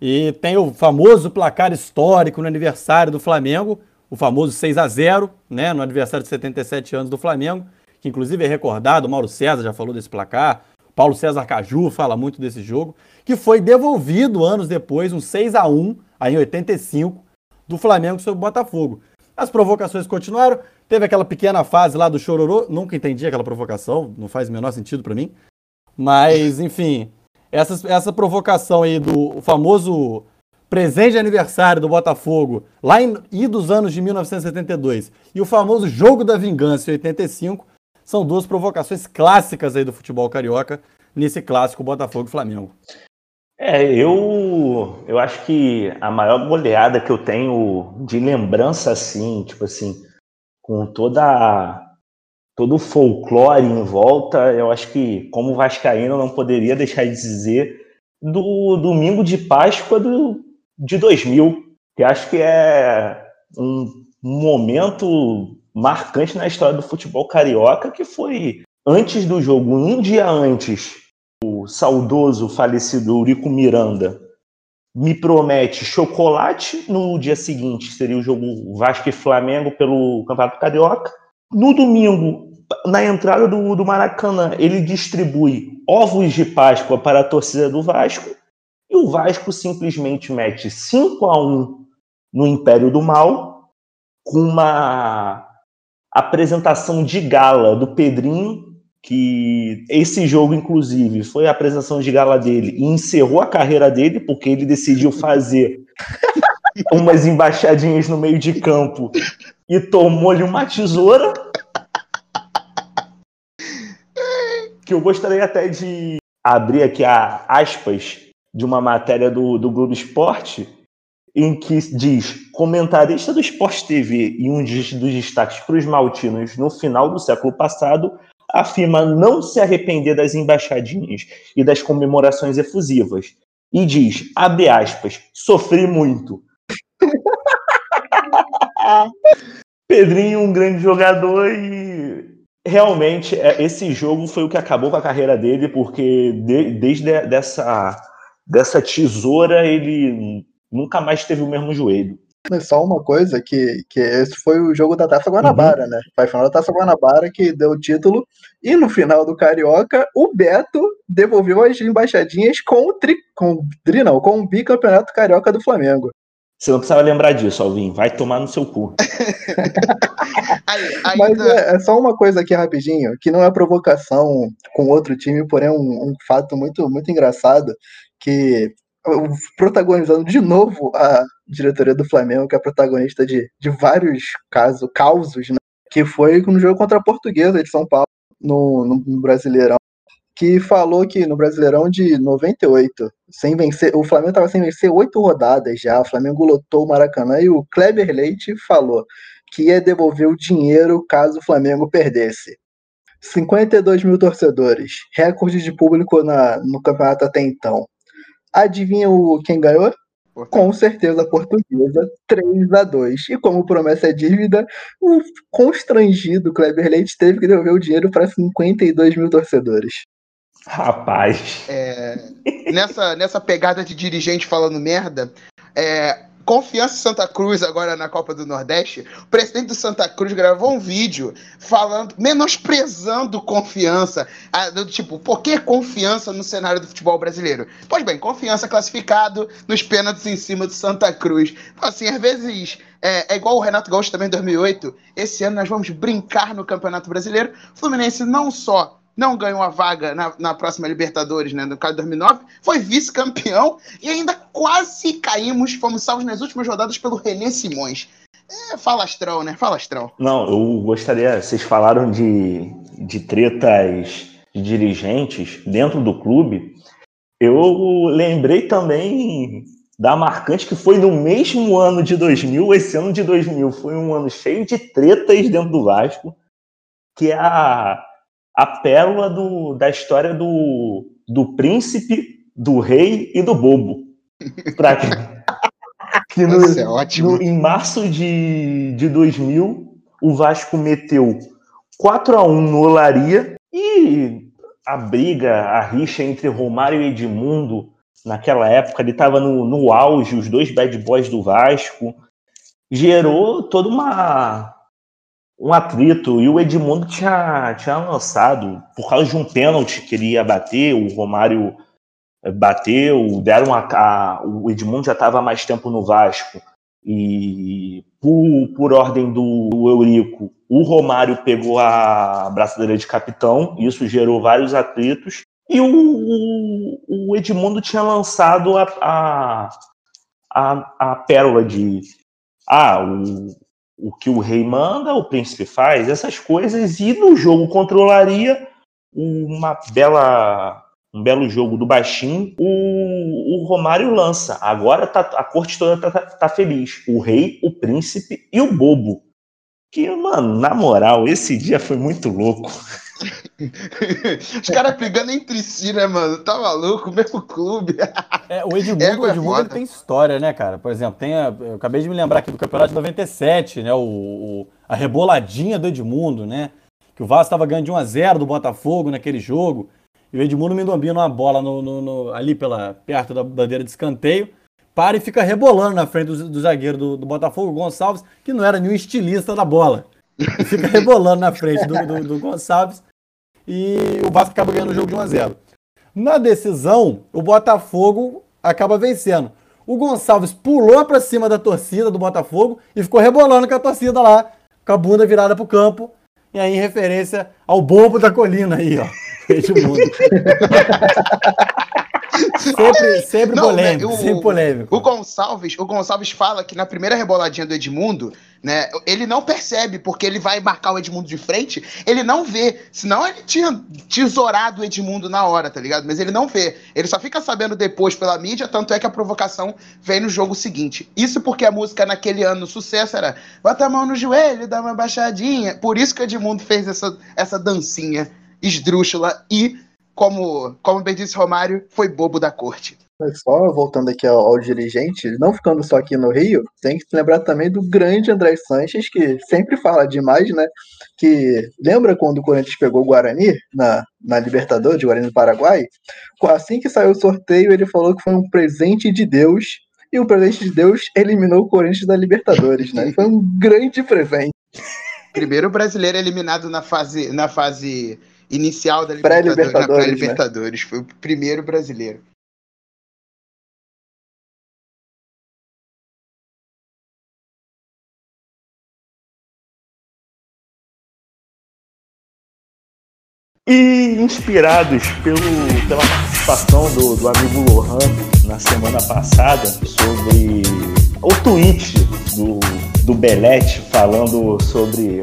E tem o famoso placar histórico no aniversário do Flamengo, o famoso 6 a 0 né? No aniversário de 77 anos do Flamengo, que inclusive é recordado, o Mauro César já falou desse placar, Paulo César Caju fala muito desse jogo, que foi devolvido anos depois, um 6 a 1 aí em 85, do Flamengo sobre o Botafogo. As provocações continuaram. Teve aquela pequena fase lá do chororô. Nunca entendi aquela provocação, não faz o menor sentido para mim. Mas, enfim, essa, essa provocação aí do famoso presente de aniversário do Botafogo, lá em e dos anos de 1972, e o famoso jogo da vingança em 85, são duas provocações clássicas aí do futebol carioca nesse clássico Botafogo Flamengo. É, eu, eu acho que a maior goleada que eu tenho de lembrança, assim, tipo assim, com toda todo o folclore em volta, eu acho que, como Vascaíno, não poderia deixar de dizer do domingo de Páscoa do, de 2000, que acho que é um momento marcante na história do futebol carioca, que foi antes do jogo, um dia antes o saudoso falecido Eurico Miranda me promete chocolate no dia seguinte, seria o jogo Vasco e Flamengo pelo Campeonato Carioca. No domingo, na entrada do, do Maracanã, ele distribui ovos de Páscoa para a torcida do Vasco e o Vasco simplesmente mete 5 a 1 no Império do Mal com uma apresentação de gala do Pedrinho que esse jogo, inclusive, foi a apresentação de gala dele e encerrou a carreira dele, porque ele decidiu fazer umas embaixadinhas no meio de campo e tomou-lhe uma tesoura. Que eu gostaria até de abrir aqui a aspas de uma matéria do, do Globo Esporte, em que diz: comentarista do Esporte TV e um dos destaques os maltinos no final do século passado afirma não se arrepender das embaixadinhas e das comemorações efusivas. E diz, abre aspas, sofri muito. Pedrinho, um grande jogador e realmente é, esse jogo foi o que acabou com a carreira dele, porque de, desde dessa, dessa tesoura ele nunca mais teve o mesmo joelho. Só uma coisa, que, que esse foi o jogo da Taça Guanabara, uhum. né? Foi a final da Taça Guanabara que deu o título. E no final do Carioca, o Beto devolveu as embaixadinhas com o tri, com o tri não, com o bicampeonato carioca do Flamengo. Você não precisava lembrar disso, Alvin. Vai tomar no seu cu. Mas é, é, só uma coisa aqui rapidinho, que não é provocação com outro time, porém é um, um fato muito, muito engraçado, que protagonizando de novo a diretoria do Flamengo, que é protagonista de, de vários casos, causos, né? que foi no jogo contra a Portuguesa de São Paulo, no, no Brasileirão, que falou que no Brasileirão de 98, sem vencer, o Flamengo estava sem vencer oito rodadas já, o Flamengo lotou o Maracanã e o Kleber Leite falou que ia devolver o dinheiro caso o Flamengo perdesse. 52 mil torcedores, recorde de público na, no campeonato até então. Adivinha o, quem ganhou? Com certeza a portuguesa, 3 a 2 E como promessa é dívida, o constrangido Kleber Leite teve que devolver o dinheiro para 52 mil torcedores. Rapaz. É, nessa, nessa pegada de dirigente falando merda, é, Confiança Santa Cruz agora na Copa do Nordeste, o presidente do Santa Cruz gravou um vídeo falando, menosprezando confiança, do tipo, por que confiança no cenário do futebol brasileiro? Pois bem, confiança classificado nos pênaltis em cima do Santa Cruz. Então, assim, às vezes é, é, igual o Renato Gaúcho também em 2008. Esse ano nós vamos brincar no Campeonato Brasileiro. Fluminense não só não ganhou a vaga na, na próxima Libertadores, né, no caso de 2009, foi vice-campeão e ainda quase caímos, fomos salvos nas últimas rodadas pelo René Simões. É, falastrão, né? Falastrão. Não, eu gostaria, vocês falaram de, de tretas de dirigentes dentro do clube. Eu lembrei também da marcante que foi no mesmo ano de 2000, esse ano de 2000 foi um ano cheio de tretas dentro do Vasco, que é a a pérola do, da história do, do príncipe, do rei e do bobo. Pra, que no, Nossa, é ótimo. No, em março de, de 2000, o Vasco meteu 4 a 1 no Olaria e a briga, a rixa entre Romário e Edmundo, naquela época, ele estava no, no auge, os dois bad boys do Vasco, gerou toda uma, um atrito e o Edmundo tinha, tinha lançado por causa de um pênalti que ele ia bater, o Romário eh, bateu, deram a, a o Edmundo já estava mais tempo no Vasco e por, por ordem do, Eurico, o Romário pegou a braçadeira de capitão, isso gerou vários atritos e o, o, o Edmundo tinha lançado a, a, a, a pérola de ah, o, o que o rei manda, o príncipe faz, essas coisas, e no jogo controlaria uma bela um belo jogo do baixinho, o, o Romário lança. Agora tá, a corte toda tá, tá, tá, feliz. O rei, o príncipe e o bobo. Que, mano, na moral, esse dia foi muito louco. Os caras brigando entre si, né, mano? Tá maluco? Mesmo clube. É, o Edmundo, é, o Edmundo ele tem história, né, cara? Por exemplo, tem a, eu acabei de me lembrar aqui do campeonato de 97, né? O, o a reboladinha do Edmundo, né? Que o Vasco estava ganhando de 1 a 0 do Botafogo naquele jogo. E o Edmundo Mendombino uma bola no, no, no, ali pela, perto da bandeira de escanteio. Para e fica rebolando na frente do, do zagueiro do, do Botafogo, Gonçalves, que não era nenhum estilista da bola. E fica rebolando na frente do, do, Gonçalves e o Vasco acaba ganhando o jogo de 1 a 0. Na decisão, o Botafogo acaba vencendo. O Gonçalves pulou para cima da torcida do Botafogo e ficou rebolando com a torcida lá, com a bunda virada pro campo. E aí, em referência ao bobo da colina aí, ó. Edmundo. sempre sempre Não, polêmico, né, o, sempre polêmico. O Gonçalves, o Gonçalves fala que na primeira reboladinha do Edmundo, né, ele não percebe porque ele vai marcar o Edmundo de frente, ele não vê, senão ele tinha tesourado o Edmundo na hora, tá ligado? Mas ele não vê, ele só fica sabendo depois pela mídia, tanto é que a provocação vem no jogo seguinte. Isso porque a música naquele ano, sucesso era bota a mão no joelho, dá uma baixadinha, por isso que o Edmundo fez essa, essa dancinha esdrúxula e como, como bem disse Romário, foi bobo da corte. Mas só voltando aqui ao, ao, dirigente, não ficando só aqui no Rio, tem que lembrar também do grande André Sanches, que sempre fala demais, né? Que lembra quando o Corinthians pegou o Guarani na, na Libertadores, Guarani do Paraguai? Assim que saiu o sorteio, ele falou que foi um presente de Deus, e o presente de Deus eliminou o Corinthians da Libertadores, né? Foi um grande presente. Primeiro brasileiro eliminado na fase, na fase inicial da Libertadores, na pré-Libertadores. Né? Foi o primeiro brasileiro. E inspirados pelo, pela participação do, do amigo Lohan na semana passada sobre o tweet do, do Belete falando sobre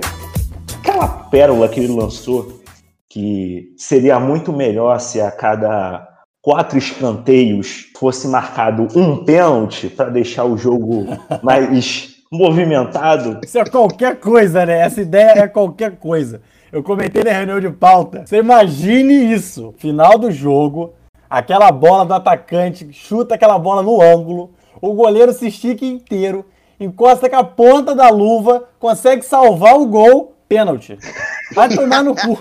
aquela pérola que ele lançou que seria muito melhor se a cada quatro escanteios fosse marcado um pênalti para deixar o jogo mais movimentado. Isso é qualquer coisa, né? Essa ideia é qualquer coisa. Eu comentei na reunião de pauta. Você imagine isso. Final do jogo, Aquela bola do atacante chuta aquela bola no ângulo, o goleiro se estica inteiro, encosta com a ponta da luva, consegue salvar o gol, pênalti. Vai tomar no cu.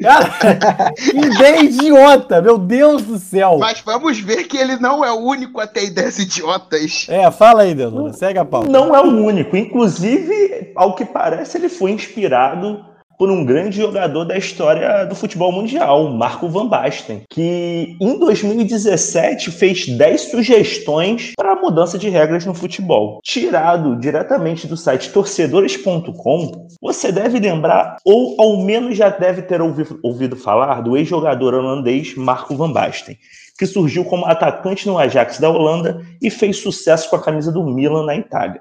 Cara, que ideia idiota, meu Deus do céu. Mas vamos ver que ele não é o único a ter ideias idiotas. É, fala aí, Deluna, segue a pauta. Não é o único. Inclusive, ao que parece, ele foi inspirado por um grande jogador da história do futebol mundial, Marco Van Basten, que em 2017 fez 10 sugestões para a mudança de regras no futebol. Tirado diretamente do site torcedores.com, você deve lembrar, ou ao menos já deve ter ouvido, falar, do ex-jogador holandês Marco Van Basten, que surgiu como atacante no Ajax da Holanda e fez sucesso com a camisa do Milan na Itália.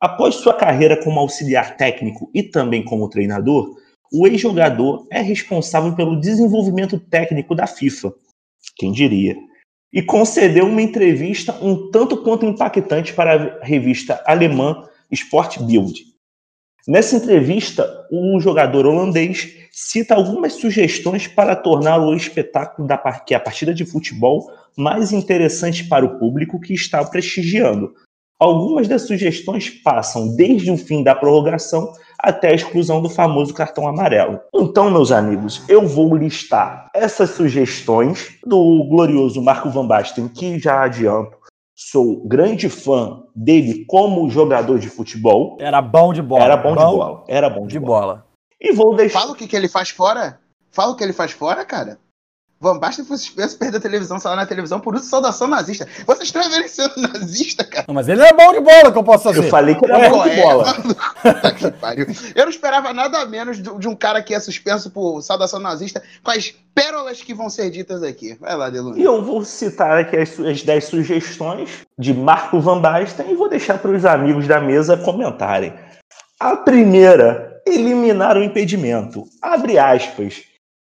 Após sua carreira como auxiliar técnico e também como treinador, o ex-jogador é responsável pelo desenvolvimento técnico da FIFA. Quem diria? E concedeu uma entrevista um tanto quanto impactante para a revista alemã Sport Bild. Nessa entrevista, o jogador holandês cita algumas sugestões para tornar o espetáculo da é a partida de futebol mais interessante para o público que está prestigiando. Algumas das sugestões passam desde o fim da prorrogação até a exclusão do famoso cartão amarelo. Então, meus amigos, eu vou listar essas sugestões do glorioso Marco Van Basten, que já adianto, sou grande fã dele como jogador de futebol. Era bom de bola. Era bom, bom de bola. Era bom de, de bola. bola. E vou deixar. Fala o que, que ele faz fora. Fala o que ele faz fora, cara. Van Basten foi suspenso, perdeu a televisão, saiu na televisão por uso de saudação nazista. Vocês estão sendo nazista, cara. Não, mas ele é bom de bola, que eu posso fazer. Eu falei que ele é, é bom de bola. É, eu não esperava nada menos de um cara que é suspenso por saudação nazista com as pérolas que vão ser ditas aqui. Vai lá, Delune. E eu vou citar aqui as, as 10 sugestões de Marco Van Basten e vou deixar para os amigos da mesa comentarem. A primeira, eliminar o impedimento. Abre aspas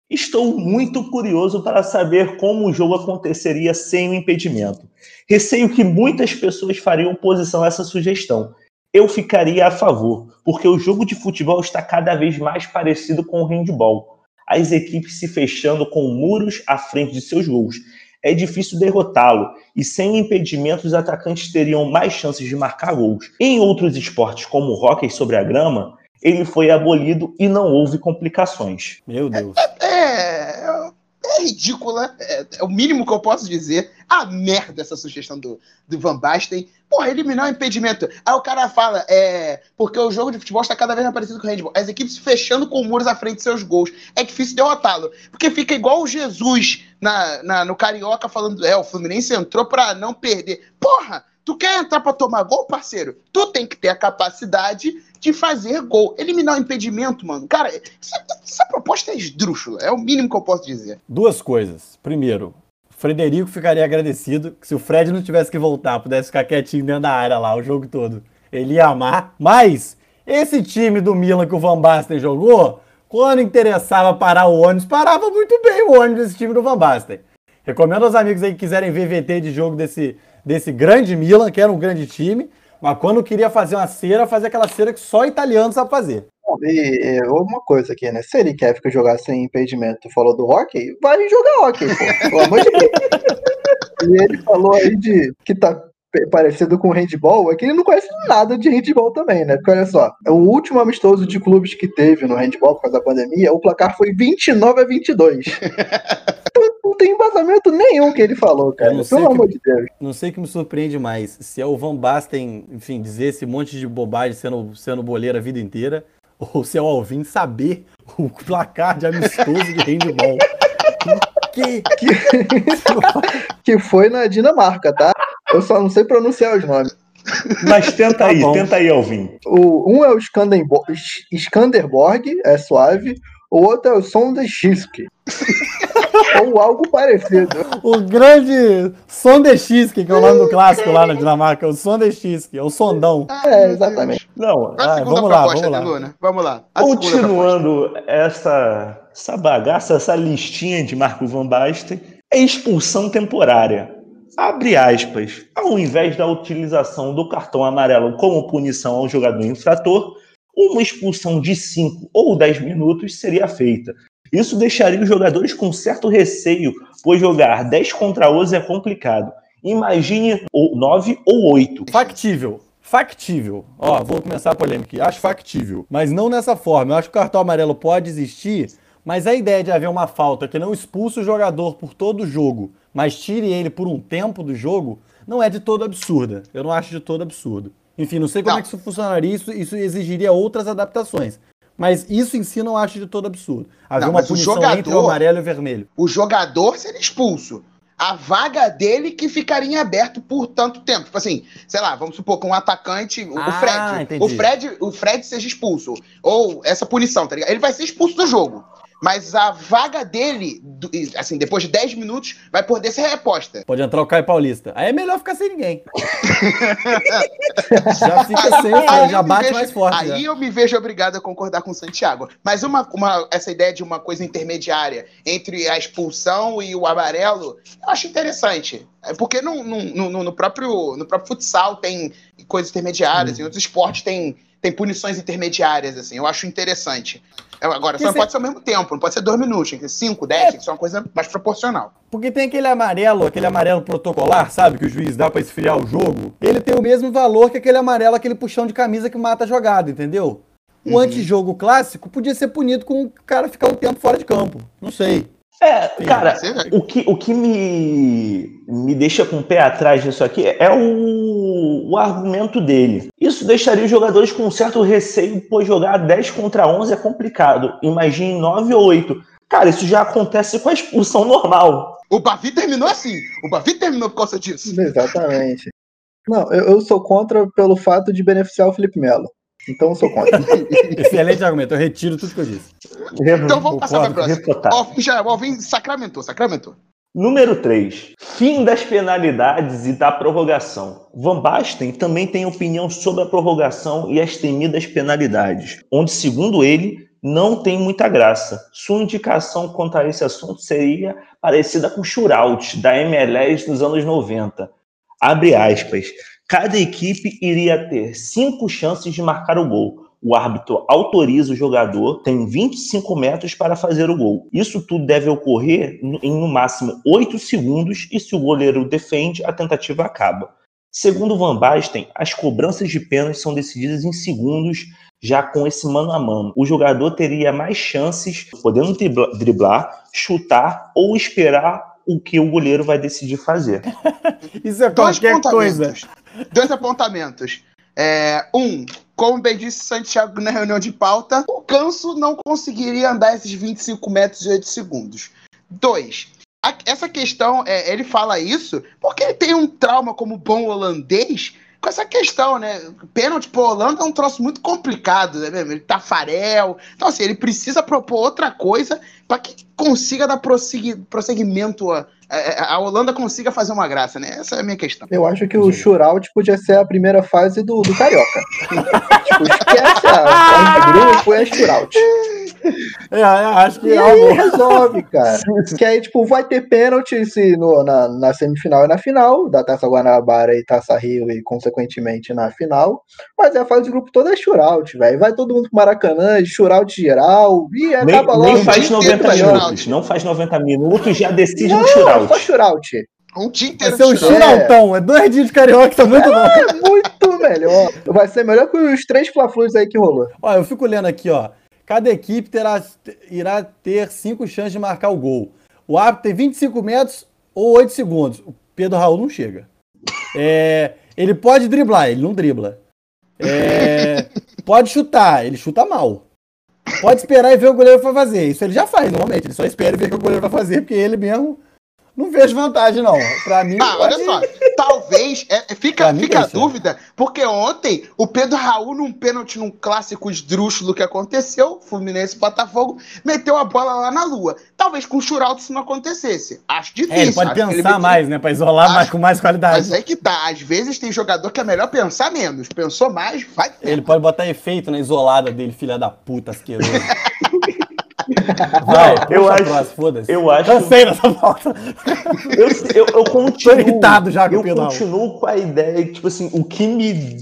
Estou muito curioso para saber como o jogo aconteceria sem o impedimento. Receio que muitas pessoas fariam oposição a essa sugestão. Eu ficaria a favor, porque o jogo de futebol está cada vez mais parecido com o handball. As equipes se fechando com muros à frente de seus gols. É difícil derrotá-lo, e sem impedimentos os atacantes teriam mais chances de marcar gols. Em outros esportes, como o hóquei sobre a grama, ele foi abolido e não houve complicações. Meu Deus. É, é, ridícula, é, é, o mínimo que eu posso dizer. A merda essa sugestão do, do Van Basten. Porra, eliminar o impedimento. Aí o cara fala, é. Porque o jogo de futebol está cada vez mais parecido com o handball. As equipes fechando com muros à frente de seus gols. É difícil derrotá-lo. Porque fica igual o Jesus na, na, no Carioca falando, é, o Fluminense entrou pra não perder. Porra! Tu quer entrar para tomar gol, parceiro? Tu tem que ter a capacidade de fazer gol. Eliminar o impedimento, mano. Cara, essa, essa proposta é esdrúxula. É o mínimo que eu posso dizer. Duas coisas. Primeiro, Frederico ficaria agradecido que se o Fred não tivesse que voltar, pudesse ficar quietinho dentro da área lá o jogo todo. Ele ia amar. Mas esse time do Milan que o Van Basten jogou, quando interessava parar o ônibus, parava muito bem o ônibus desse time do Van Basten. Recomendo aos amigos aí que quiserem ver VT de jogo desse, desse grande Milan, que era um grande time, mas quando queria fazer uma cera, fazia aquela cera que só italiano sabe fazer. E, uma coisa aqui, né? Se ele quer que eu jogar sem impedimento, tu falou do hockey, vai jogar hockey, pô. Pelo amor de Deus. E ele falou aí de que tá parecido com handball, é que ele não conhece nada de handball também, né? Porque olha só, o último amistoso de clubes que teve no handball por causa da pandemia, o placar foi 29 a 22. não tem embasamento nenhum que ele falou, cara. Pelo amor que, de Deus. Não sei que me surpreende mais. Se é o Van Basten, enfim, dizer esse monte de bobagem sendo, sendo boleiro a vida inteira, ou se é o Alvin saber o placar de amistoso de handball. que, que, que foi na Dinamarca, tá? Eu só não sei pronunciar os nomes. Mas tenta tá aí, bom. tenta aí, Alvin. O, um é o Skanderborg, é suave. O outro é o Sondechisk. Ou algo parecido. O grande Sondechisk, que é o nome do clássico lá na Dinamarca. O Sondechisk, é o sondão. É, exatamente. Não, ah, vamos, lá, vamos lá, Luna. Vamos lá. A Continuando essa, essa bagaça, essa listinha de Marco Van Basten, é expulsão temporária. Abre aspas. Ao invés da utilização do cartão amarelo como punição ao jogador infrator, uma expulsão de 5 ou 10 minutos seria feita, Isso deixaria os jogadores com certo receio, pois jogar 10 contra 11 é complicado. Imagine 9 ou 8. Factível. Factível. Ó, vou começar a polêmica aqui. Acho factível. Mas não nessa forma. Eu acho que o cartão amarelo pode existir, mas a ideia de haver uma falta que não expulse o jogador por todo o jogo, mas tire ele por um tempo do jogo, não é de todo absurda. Eu não acho de todo absurdo. Enfim, não sei como não. é que isso funcionaria, isso, isso exigiria outras adaptações. Mas isso em si não acho de todo absurdo. Haver não, uma punição o jogador, entre o amarelo e o vermelho. O jogador seria expulso. A vaga dele que ficaria em aberto por tanto tempo. Tipo assim, sei lá, vamos supor que um atacante, o ah, Fred, o Fred, o Fred seja expulso. Ou essa punição, tá ligado? Ele vai ser expulso do jogo mas a vaga dele, assim, depois de 10 minutos, vai poder ser reposta. Pode entrar o Caio Paulista. Aí é melhor ficar sem ninguém. já fica sem, aí já bate vejo, mais forte. Aí já. eu me vejo obrigado a concordar com o Santiago. Mas uma, uma, essa ideia de uma coisa intermediária entre a expulsão e o amarelo, eu acho interessante. É porque no, no, no, no próprio, no próprio futsal tem coisas intermediárias, hum. em outros esportes tem, tem punições intermediárias, assim. Eu acho interessante. É, agora, só não pode ser ao mesmo tempo, não pode ser dois minutos, tem que ser cinco, dez, é. tem que ser uma coisa mais proporcional. Porque tem aquele amarelo, aquele amarelo protocolar, sabe? Que o juiz dá para esfriar o jogo. Ele tem o mesmo valor que aquele amarelo, aquele puxão de camisa que mata a jogada, entendeu? O uhum. antijogo clássico podia ser punido com o cara ficar um tempo fora de campo. Não sei. É, cara, o que, o que me, me deixa com o pé atrás disso aqui é o, o argumento dele. Isso deixaria os jogadores com um certo receio, pois jogar 10 contra 11 é complicado. Imagine 9 ou 8. Cara, isso já acontece com a expulsão normal. O Bavi terminou assim. O Bavi terminou por causa disso. Exatamente. Não, eu, eu sou contra pelo fato de beneficiar o Felipe Melo. Então eu sou contra. Excelente argumento, eu retiro tudo que eu disse. Então vamos passar para a próxima. Já, o Alvin sacramentou, sacramentou. Número 3. Fim das penalidades e da prorrogação. Van Basten também tem opinião sobre a prorrogação e as temidas penalidades, onde, segundo ele, não tem muita graça. Sua indicação quanto a esse assunto seria parecida com o shootout da MLS nos anos 90. Abre aspas. Cada equipe iria ter cinco chances de marcar o gol. O árbitro autoriza o jogador, tem 25 metros para fazer o gol. Isso tudo deve ocorrer em no máximo 8 segundos e se o goleiro defende, a tentativa acaba. Segundo Van Basten, as cobranças de pênalti são decididas em segundos, já com esse mano a mano. O jogador teria mais chances, podendo driblar, chutar ou esperar o que o goleiro vai decidir fazer. Isso é qualquer coisa. Dois apontamentos. É, um, como bem disse Santiago na reunião de pauta, o Ganso não conseguiria andar esses 25 metros e 8 segundos. Dois, a, essa questão, é, ele fala isso porque ele tem um trauma como bom holandês com essa questão, né? Pênalti pro Holanda é um troço muito complicado, né? Ele tá farel. Então, assim, ele precisa propor outra coisa para que consiga dar prosseguimento a, a, a, Holanda consiga fazer uma graça, né? Essa é a minha questão. Eu acho que o shootout podia ser a primeira fase do, do Carioca. tipo, esquece a, a grupo, é shootout. É, acho que e é aí resolve, cara. que aí, tipo, vai ter pênalti se no, na, na semifinal e na final, da Taça Guanabara e Taça Rio e, consequentemente, na final. Mas a fase de grupo toda é shootout, velho. Vai todo mundo pro Maracanã, shootout geral, e acaba nem, logo. Nem faz 90 minutos, não faz 90 minutos, já decide não, no shootout. Só shootout. Um dia inteiro. Vai ser um churautão, é. é dois dias de carioca, tá muito é, bom. É muito melhor. Vai ser melhor que os três fla aí que rolou. Olha, eu fico lendo aqui, ó. Cada equipe terá, irá ter cinco chances de marcar o gol. O árbitro tem 25 metros ou 8 segundos. O Pedro Raul não chega. É, ele pode driblar, ele não dribla. É, pode chutar, ele chuta mal. Pode esperar e ver o goleiro vai fazer. Isso ele já faz, normalmente. Ele só espera e vê o que o goleiro vai fazer, porque ele mesmo não vejo vantagem, não. Pra mim. Ah, olha só. Talvez. É, fica fica a dúvida, porque ontem o Pedro Raul, num pênalti num clássico esdrúxulo que aconteceu, Fluminense Botafogo, meteu a bola lá na lua. Talvez com o Churaldo isso não acontecesse. Acho difícil. É, ele pode pensar ele mais, né? Pra isolar Acho... mais, com mais qualidade. Mas é que tá. Às vezes tem jogador que é melhor pensar menos. Pensou mais, vai. Ele pode botar efeito na isolada dele, filha da puta, asqueroso. Vai, eu acho. Eu acho. Cansei dessa pauta. Eu, eu, eu continuo. Tô irritado já com Eu continuo com a ideia que, tipo assim, o que me,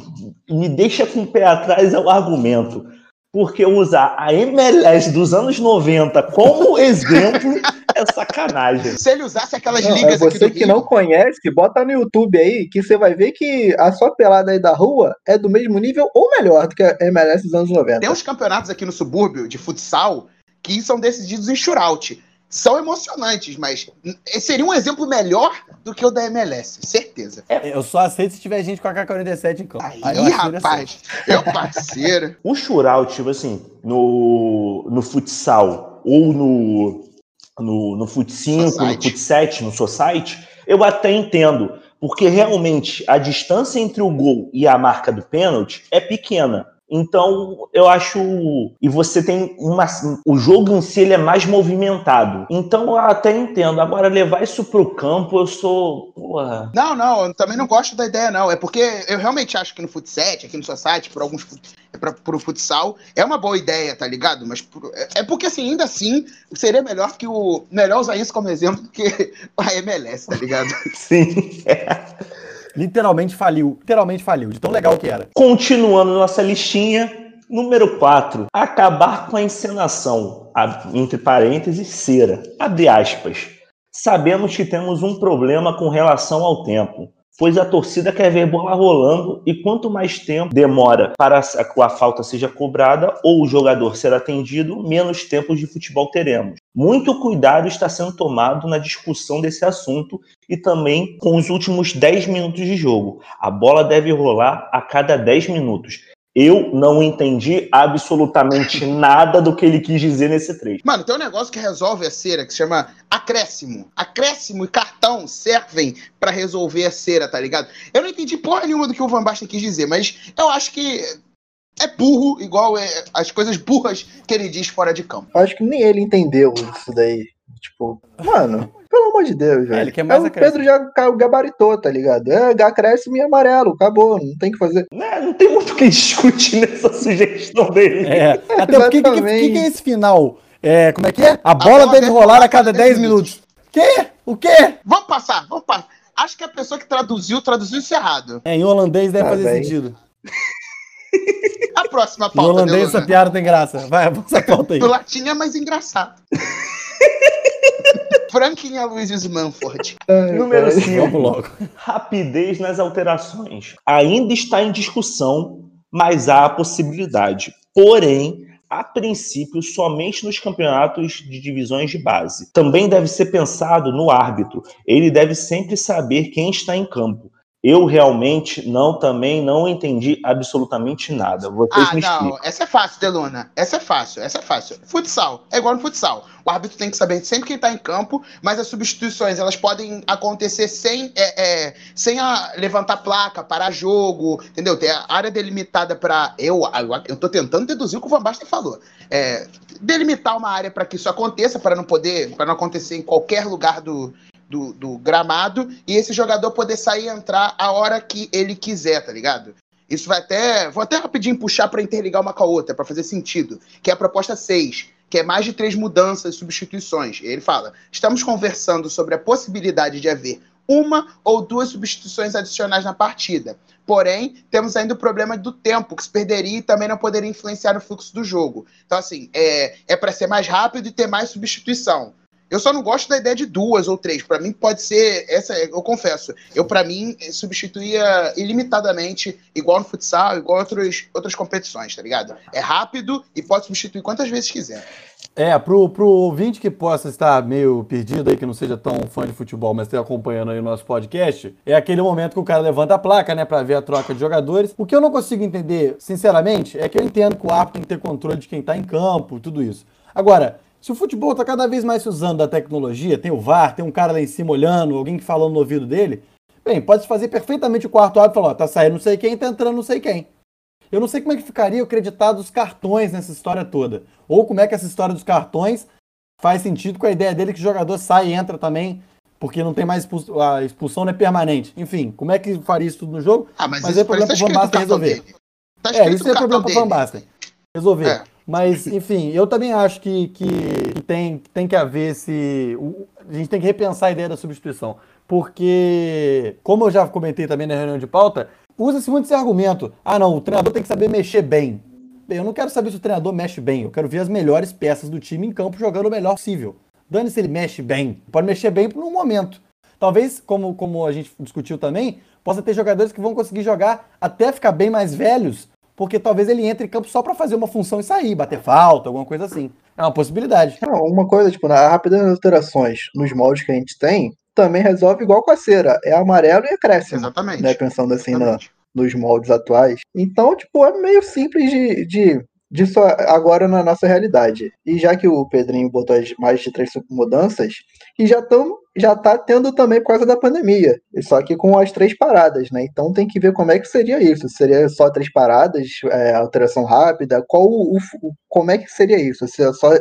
me deixa com o pé atrás é o argumento. Porque usar a MLS dos anos 90 como exemplo é sacanagem. Se ele usasse aquelas Não, é ligas aqui você que Rio, não conhece, bota no YouTube aí que você vai ver que a sua pelada aí da rua é do mesmo nível ou melhor do que a MLS dos anos 90. tem uns campeonatos aqui no subúrbio de futsal que são decididos em shootout. São emocionantes, mas seria um exemplo melhor do que o da MLS, certeza. Eu só aceito se tiver gente com a K-47 em campo. Aí, Aí rapaz, meu parceiro. O shootout, tipo assim, no, no futsal ou no, no, no fut 5, no fut 7, no society, eu até entendo. Porque realmente a distância entre o gol e a marca do pênalti é pequena. Então, eu acho. E você tem uma. O jogo em si ele é mais movimentado. Então, eu até entendo. Agora, levar isso pro campo, eu sou. Porra. Não, não, eu também não gosto da ideia, não. É porque eu realmente acho que no Futset, aqui no Society, por alguns é pra, pro futsal, é uma boa ideia, tá ligado? Mas é- é porque, assim, ainda assim, seria melhor que o. Melhor usar isso como exemplo do que a MLS, tá ligado? Sim. Literalmente faliu. Literalmente faliu, de tão legal que era. Continuando nossa listinha, número 4. Acabar com a encenação. Entre parênteses, cera. Abre aspas. Sabemos que temos um problema com relação ao tempo, pois a torcida quer ver bola rolando e quanto mais tempo demora para que a falta seja cobrada ou o jogador ser atendido, menos tempo de futebol teremos. Muito cuidado está sendo tomado na discussão desse assunto e também com os últimos 10 minutos de jogo. A bola deve rolar a cada 10 minutos. Eu não entendi absolutamente nada do que ele quis dizer nesse trecho. Mano, tem um negócio que resolve a cera que se chama acréscimo. Acréscimo e cartão servem pra resolver a cera, tá ligado? Eu não entendi porra nenhuma do que o Van Basten quis dizer, mas eu acho que é burro, igual é, as coisas burras que ele diz fora de campo. Acho que nem ele entendeu isso daí. Tipo, mano, pelo amor de Deus, velho. ele quer mais É, o. Pedro já gabaritou, tá ligado? É acréscimo e amarelo, acabou, não tem o que fazer. Né, Não tem muito o que discutir nessa sugestão dele. É. Até porque o que, que, é esse final? É, como é que é? A bola deve rolar a cada 10 minutos. Quê? O quê? Vamos passar, vamos passar. Acho que a pessoa que traduziu, traduziu isso errado. É, em holandês deve Ah, fazer bem. sentido. A próxima Em pauta, holandês Deluna. essa piada tem graça. Vai, vamos essa pauta aí. No latim é mais engraçado. Franklin Aloysius Manford. Número Ai, 5. Vamos logo. Rapidez nas alterações. Ainda está em discussão, mas há a possibilidade. Porém, a princípio, somente nos campeonatos de divisões de base. Também deve ser pensado no árbitro. Ele deve sempre saber quem está em campo. Eu realmente não também não entendi absolutamente nada. Vocês Ah, me não. explicam. Essa é fácil, Deluna. Essa é fácil, essa é fácil. Futsal. É igual no futsal. O árbitro tem que saber sempre quem tá em campo, mas as substituições, elas podem acontecer sem, é, é, sem a, levantar placa, parar jogo, entendeu? Tem a área delimitada pra... Eu, eu, tô tentando deduzir o que o Van Basten falou. É, delimitar uma área para que isso aconteça, para não poder, para não acontecer em qualquer lugar do, do, do gramado, e esse jogador poder sair e entrar a hora que ele quiser, tá ligado? Isso vai até. Vou até rapidinho puxar para interligar uma com a outra, para fazer sentido. Que é a proposta 6, que é mais de três mudanças e substituições. Ele fala: estamos conversando sobre a possibilidade de haver uma ou duas substituições adicionais na partida. Porém, temos ainda o problema do tempo, que se perderia e também não poderia influenciar no fluxo do jogo. Então, assim, é, é para ser mais rápido e ter mais substituição. Eu só não gosto da ideia de duas ou três. Para mim pode ser essa, eu confesso. Eu para mim substituía ilimitadamente, igual no futsal, igual outros, outras competições, tá ligado? É rápido e pode substituir quantas vezes quiser. É, pro, pro ouvinte que possa estar meio perdido aí, que não seja tão fã de futebol, mas esteja acompanhando aí o nosso podcast, é aquele momento que o cara levanta a placa, né, pra ver a troca de jogadores. O que eu não consigo entender, sinceramente, é que eu entendo que o árbitro tem que ter controle de quem tá em campo, tudo isso. Agora, se o futebol tá cada vez mais se usando da tecnologia, tem o VAR, tem um cara lá em cima olhando, alguém falando no ouvido dele, bem, pode se fazer perfeitamente o quarto árbitro e falar, ó, tá saindo não sei quem, tá entrando não sei quem. Eu não sei como é que ficaria acreditado os cartões nessa história toda. Ou como é que essa história dos cartões faz sentido com a ideia dele que o jogador sai e entra também, porque não tem mais expulsão, a expulsão não é permanente. Enfim, como é que faria isso tudo no jogo? Ah, mas, Mas é problema parece pro tá Van Basten resolver. dele. Tá É, isso é problema cartão pro Van dele. Basten resolver. É. Mas, enfim, eu também acho que, que, que tem, tem que haver esse. o- a gente tem que repensar a ideia da substituição. Porque, como eu já comentei também na reunião de pauta, usa-se muito esse argumento. Ah, não, o treinador tem que saber mexer bem. eu não quero saber se o treinador mexe bem. Eu quero ver as melhores peças do time em campo jogando o melhor possível. Dane se ele mexe bem. Pode mexer bem no momento. Talvez, como, como a gente discutiu também, possa ter jogadores que vão conseguir jogar até ficar bem mais velhos, porque talvez ele entre em campo só para fazer uma função e sair, bater falta, alguma coisa assim. É uma possibilidade. Não, uma coisa, tipo, na rapidez das alterações nos moldes que a gente tem, também resolve igual com a cera. É amarelo e acréscimo. Exatamente. Né, pensando assim na, Exatamente. nos moldes atuais. Então, tipo, é meio simples de, de disso agora na nossa realidade. E já que o Pedrinho botou mais de três mudanças, e já estão já tá tendo também por causa da pandemia, só que com as três paradas, né? Então tem que ver como é que seria isso. Seria só três paradas, é, alteração rápida? Qual o, o- como é que seria isso? Se só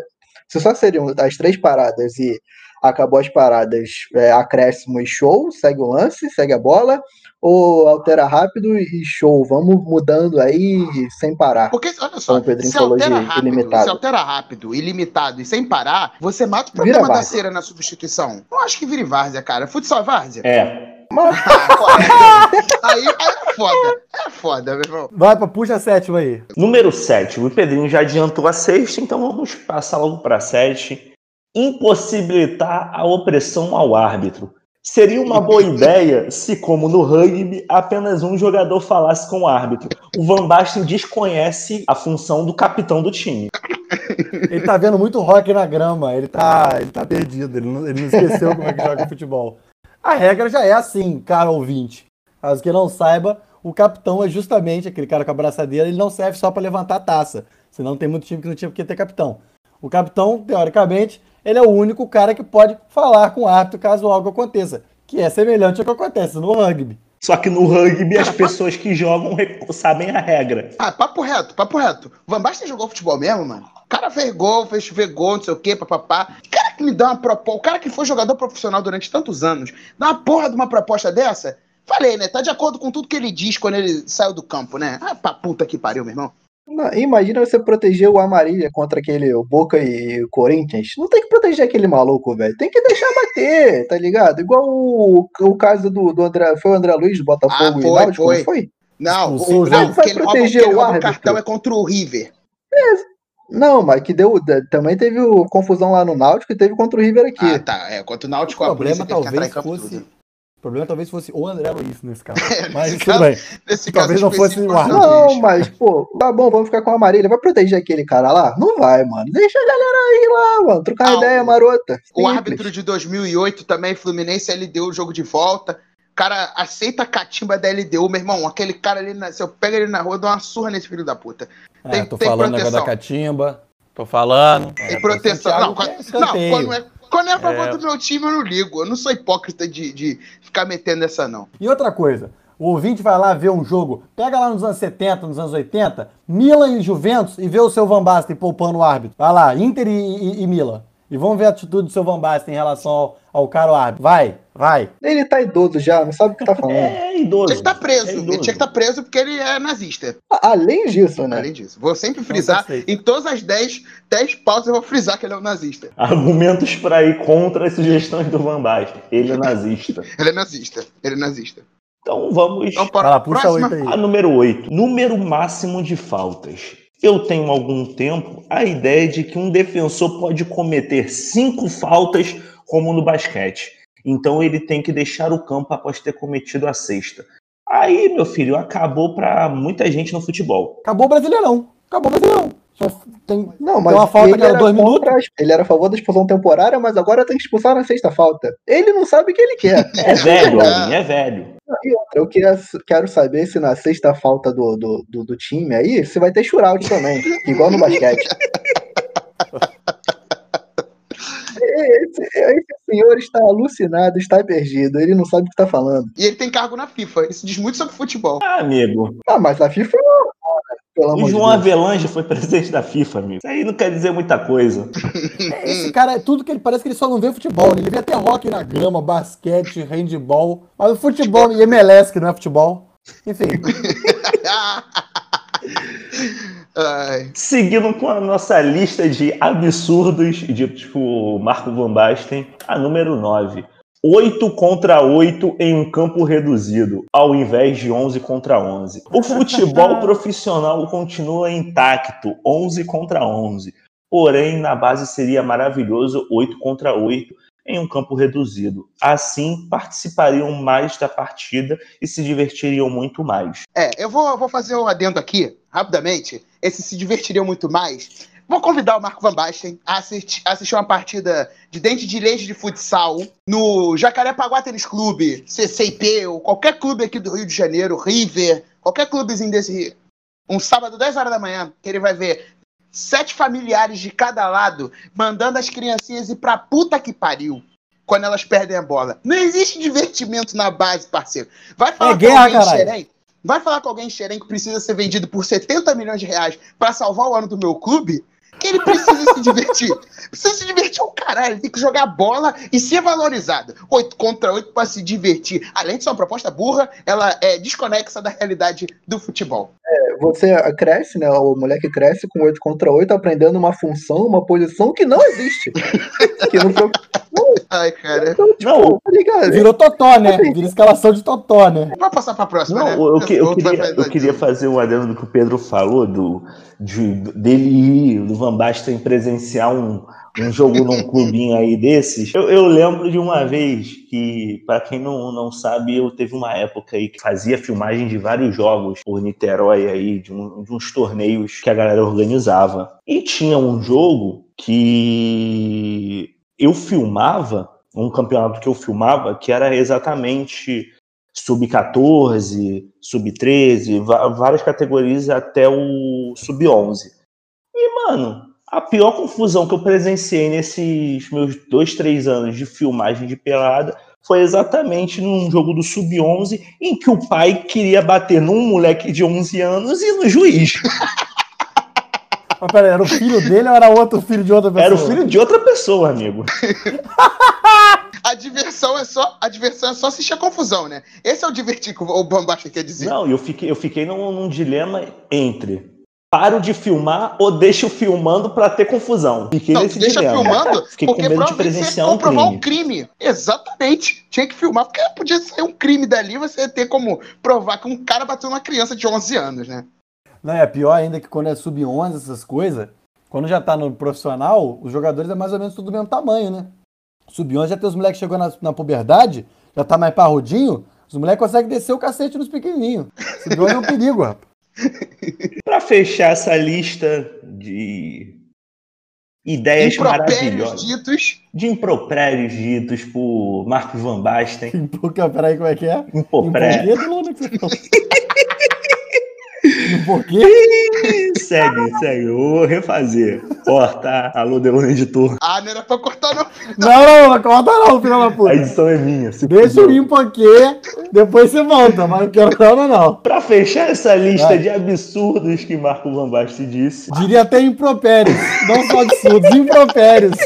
se só seriam as três paradas e acabou as paradas, é, acréscimo e show, segue o lance, segue a bola, ou altera rápido e show, vamos mudando aí sem parar. Porque, olha só, o Pedrinho se falou de altera, rápido, ilimitado. se altera rápido, ilimitado e sem parar, você mata o Vira problema da várzea. cera na substituição. Não acho que vire várzea, cara. Futsal é várzea? É. Ah, aí, aí é foda. É foda, meu irmão. Vai pra puxa a sétima aí. Número 7. O Pedrinho já adiantou a sexta, então vamos passar logo para a 7. Impossibilitar a opressão ao árbitro. Seria uma boa ideia se, como no rugby, apenas um jogador falasse com o árbitro. O Van Basten desconhece a função do capitão do time. Ele tá vendo muito rock na grama, ele tá, ele tá perdido, ele não, ele não esqueceu como é que joga futebol. A regra já é assim, cara ouvinte. Caso que não saiba, o capitão é justamente aquele cara com a braçadeira, ele não serve só pra levantar a taça. Senão tem muito time que não tinha porque ter capitão. O capitão, teoricamente, ele é o único cara que pode falar com o árbitro caso algo aconteça, que é semelhante ao que acontece no rugby. Só que no rugby as pessoas que jogam sabem a regra. Ah, papo reto, papo reto. O Van Basten jogou futebol mesmo, mano? O cara fez gol, fez ver gol, não sei o quê, papapá. O cara que me dá uma proposta, o cara que foi jogador profissional durante tantos anos, dá uma porra de uma proposta dessa? Falei, né? Tá de acordo com tudo que ele diz quando ele saiu do campo, né? Ah, pra puta que pariu, meu irmão. Não, imagina você proteger o Amarília contra aquele o Boca e o Corinthians. Não tem que proteger aquele maluco, velho. Tem que deixar bater, tá ligado? Igual o, o caso do, do André. Foi o André Luiz do Botafogo Ah, e foi, Náutico, foi. não foi? Não, o, o não Vai proteger o rouba o cartão é contra o River. Não, mas que deu. Também teve o- confusão lá no Náutico e teve contra o River aqui. Ah, tá. É, contra o Náutico, O a problema entrar em talvez fosse. O problema talvez fosse o André Luiz nesse caso. Mas nesse tudo caso- bem. Nesse Talvez caso não fosse o. André Não, mas, pô, tá bom, vamos ficar com o Amarília. Vai proteger aquele cara lá? Não vai, mano. Deixa a galera aí lá, mano. Trocar Ah, ideia o- marota. O Simples. árbitro de 2008 também, Fluminense, LDU, jogo de volta. O cara aceita a catimba da LDU, meu irmão. Aquele cara ali, na- se eu pego ele na rua, eu dou uma surra nesse filho da puta. É, Tem- tô tem falando negócio da proteção. catimba. Tô falando. Tem proteção. Não, quando, não, escanteio. quando é, quando é a favor É. do meu time, eu não ligo. Eu não sou hipócrita de, de ficar metendo essa, não. E outra coisa, o ouvinte vai lá ver um jogo, pega lá nos anos 70, nos anos 80, Milan e Juventus e vê o seu Van Basten poupando o árbitro. Vai lá, Inter e, e, e Milan. E vamos ver a atitude do seu Van Basten em relação ao, ao caro árbitro. Vai, vai. Ele tá idoso já, não sabe o que tá falando. É idoso. Tinha que estar preso. É ele tinha que estar preso porque ele é nazista. Além disso, né? Além disso. Vou sempre frisar, satisfeito. em todas as 10, 10 pautas eu vou frisar que ele é um nazista. Argumentos para ir contra as sugestões do Van Basten. Ele é nazista. Ele é nazista. Ele é nazista. Então vamos Então, para lá, puxa próxima. oito aí. a número 8. Número máximo de faltas. Eu tenho algum tempo a ideia de que um defensor pode cometer cinco faltas, como no basquete. Então ele tem que deixar o campo após ter cometido a sexta. Aí, meu filho, acabou para muita gente no futebol. Acabou o Brasileirão. Acabou o Brasileirão. Só tem, Não, mas tem uma falta cada era, dois minutos. contra, a- ele era a favor da expulsão temporária, mas agora tem que expulsar na sexta falta. Ele não sabe o que ele quer. É velho, Alvin, é velho. E outra, eu queria- quero saber se na sexta falta do, do, do, do time aí, se vai ter shootout também, igual no basquete. Esse, esse senhor está alucinado, está perdido, ele não sabe o que está falando. E ele tem cargo na FIFA. Isso diz muito sobre futebol. Ah, amigo. Ah, mas a FIFA é O de João Deus. Avelange foi presidente da FIFA, amigo. Isso aí não quer dizer muita coisa. Esse cara, é tudo que ele parece que ele só não vê futebol. né? Ele vê até rock na grama, basquete, handball. Mas o futebol e MLS, que não é futebol. Enfim, Ai. Seguindo com a nossa lista de absurdos ditos por Marco Van Basten, a número 9. 8 contra 8 em um campo reduzido, ao invés de 11 contra 11. O futebol profissional continua intacto, 11 contra 11. Porém, na base seria maravilhoso 8 contra 8 em um campo reduzido. Assim, participariam mais da partida e se divertiriam muito mais. É, eu vou, vou fazer um adendo aqui, rapidamente. Esse se divertiriam muito mais. Vou convidar o Marco Van Basten a assistir, assistir uma partida de dente de leite de futsal no Jacarepaguá Tênis Clube, CCIP, ou qualquer clube aqui do Rio de Janeiro, River, qualquer clubezinho desse. Um sábado, 10 horas da manhã, que ele vai ver sete familiares de cada lado mandando as criancinhas ir pra puta que pariu quando elas perdem a bola. Não existe divertimento na base, parceiro. Vai falar É guerra, com alguém caralho. Vai falar com alguém xerém que precisa ser vendido por 70 milhões de reais pra salvar o ano do meu clube, que ele precisa se divertir. Precisa se divertir o caralho, ele tem que jogar bola e ser valorizado. 8 contra 8 pra se divertir. Além de ser uma proposta burra, ela é desconexa da realidade do futebol. Você cresce, né? O moleque cresce com 8 contra 8, aprendendo uma função, uma posição que não existe. que foi. Ai, cara. Não, Tá ligado? Virou totó, né? Vira escalação de totó, né? Vamos passar pra próxima, Não, né? eu, que- eu vai queria, fazer- eu queria fazer um adendo do que o Pedro falou, do, de- dele ir, do Van Basten presenciar um, um jogo num clubinho aí desses. Eu, eu lembro de uma vez que, para quem não, não sabe, eu teve uma época aí que fazia filmagem de vários jogos por Niterói aí, de, um- de uns torneios que a galera organizava. E tinha um jogo que eu filmava, um campeonato que eu filmava, que era exatamente sub-14, sub-13, va- várias categorias até o sub-11. E, mano, a pior confusão que eu presenciei nesses meus dois, três anos de filmagem de pelada foi exatamente num jogo do sub-11 em que o pai queria bater num moleque de 11 anos e no juiz. Mas peraí, era o filho dele ou era outro filho de outra pessoa? Era o filho de outra pessoa, amigo. A diversão é só, a diversão é só assistir a confusão, né? Esse é o divertir que o Bambasta quer dizer. Não, eu fiquei, eu fiquei num, num dilema entre paro de filmar ou deixo filmando pra ter confusão. Fiquei Não, nesse deixa dilema. filmando, Fiquei com porque medo de presenciar um comprovar crime. um crime. Exatamente. Tinha que filmar, porque podia sair um crime dali, você ia ter como provar que um cara bateu numa criança de 11 anos, né? Não, é pior ainda que quando é sub-11, essas coisas, quando já tá no profissional, os jogadores é mais ou menos tudo do mesmo tamanho, né? Sub-11 já tem os moleques chegando na, na puberdade, já tá mais parrudinho, os moleques conseguem descer o cacete nos pequenininhos. Sub-11 é um perigo, rapaz. Pra fechar essa lista de ideias Impropérios maravilhosas, ditos. de impropérios ditos por Marcos Van Basten, Porque, peraí, como é que é? impropérios. Em porquê, segue, segue, eu vou refazer. Corta, alô, Delon editor. Ah, não era pra cortar, não. Não, não, não, corta não, filho da A puta. edição é minha. se Deixa eu ir em porquê, depois você volta, mas não quero não, não. Pra fechar essa lista Vai. de absurdos que Marco Van Basten disse, Diria até impropérios, não só absurdos, impropérios.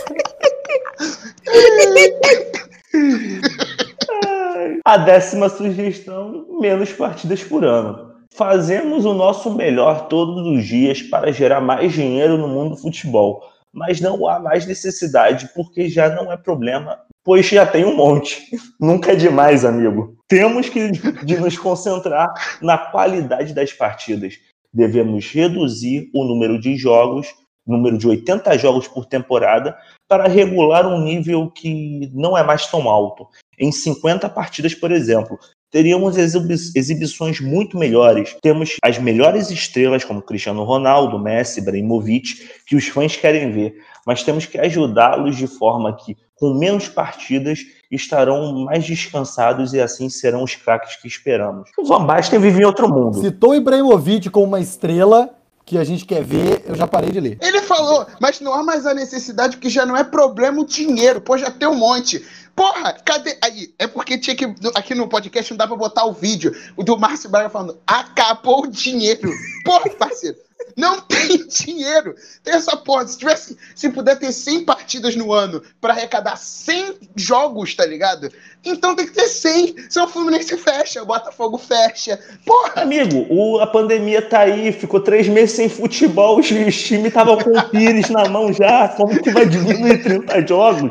A décima sugestão: menos partidas por ano. Fazemos o nosso melhor todos os dias para gerar mais dinheiro no mundo do futebol, mas não há mais necessidade porque já não é problema, pois já tem um monte. Nunca é demais, amigo. Temos que de nos concentrar na qualidade das partidas. Devemos reduzir o número de jogos, número de 80 jogos por temporada, para regular um nível que não é mais tão alto em 50 partidas, por exemplo. Teríamos exibi- exibições muito melhores. Temos as melhores estrelas, como Cristiano Ronaldo, Messi, Ibrahimovic, que os fãs querem ver. Mas temos que ajudá-los de forma que, com menos partidas, estarão mais descansados e assim serão os craques que esperamos. O Van Basten vive em outro mundo. Citou o Ibrahimovic como uma estrela que a gente quer ver, eu já parei de ler. Ele falou, mas não há mais a necessidade, porque já não é problema o dinheiro, pô, já tem um monte. Porra, cadê? Aí, é porque tinha que. Aqui no podcast não dá pra botar o vídeo o do Márcio Braga falando: acabou o dinheiro. Porra, parceiro. Não tem dinheiro. Tem essa porra. Se tivesse, se puder ter 100 partidas no ano pra arrecadar 100 jogos, tá ligado? Então tem que ter 100. Senão o Fluminense fecha, o Botafogo fecha. Porra, Amigo, o- a pandemia tá aí, ficou três meses sem futebol, os, os times estavam com o Pires na mão já. Como que vai diminuir 30 jogos?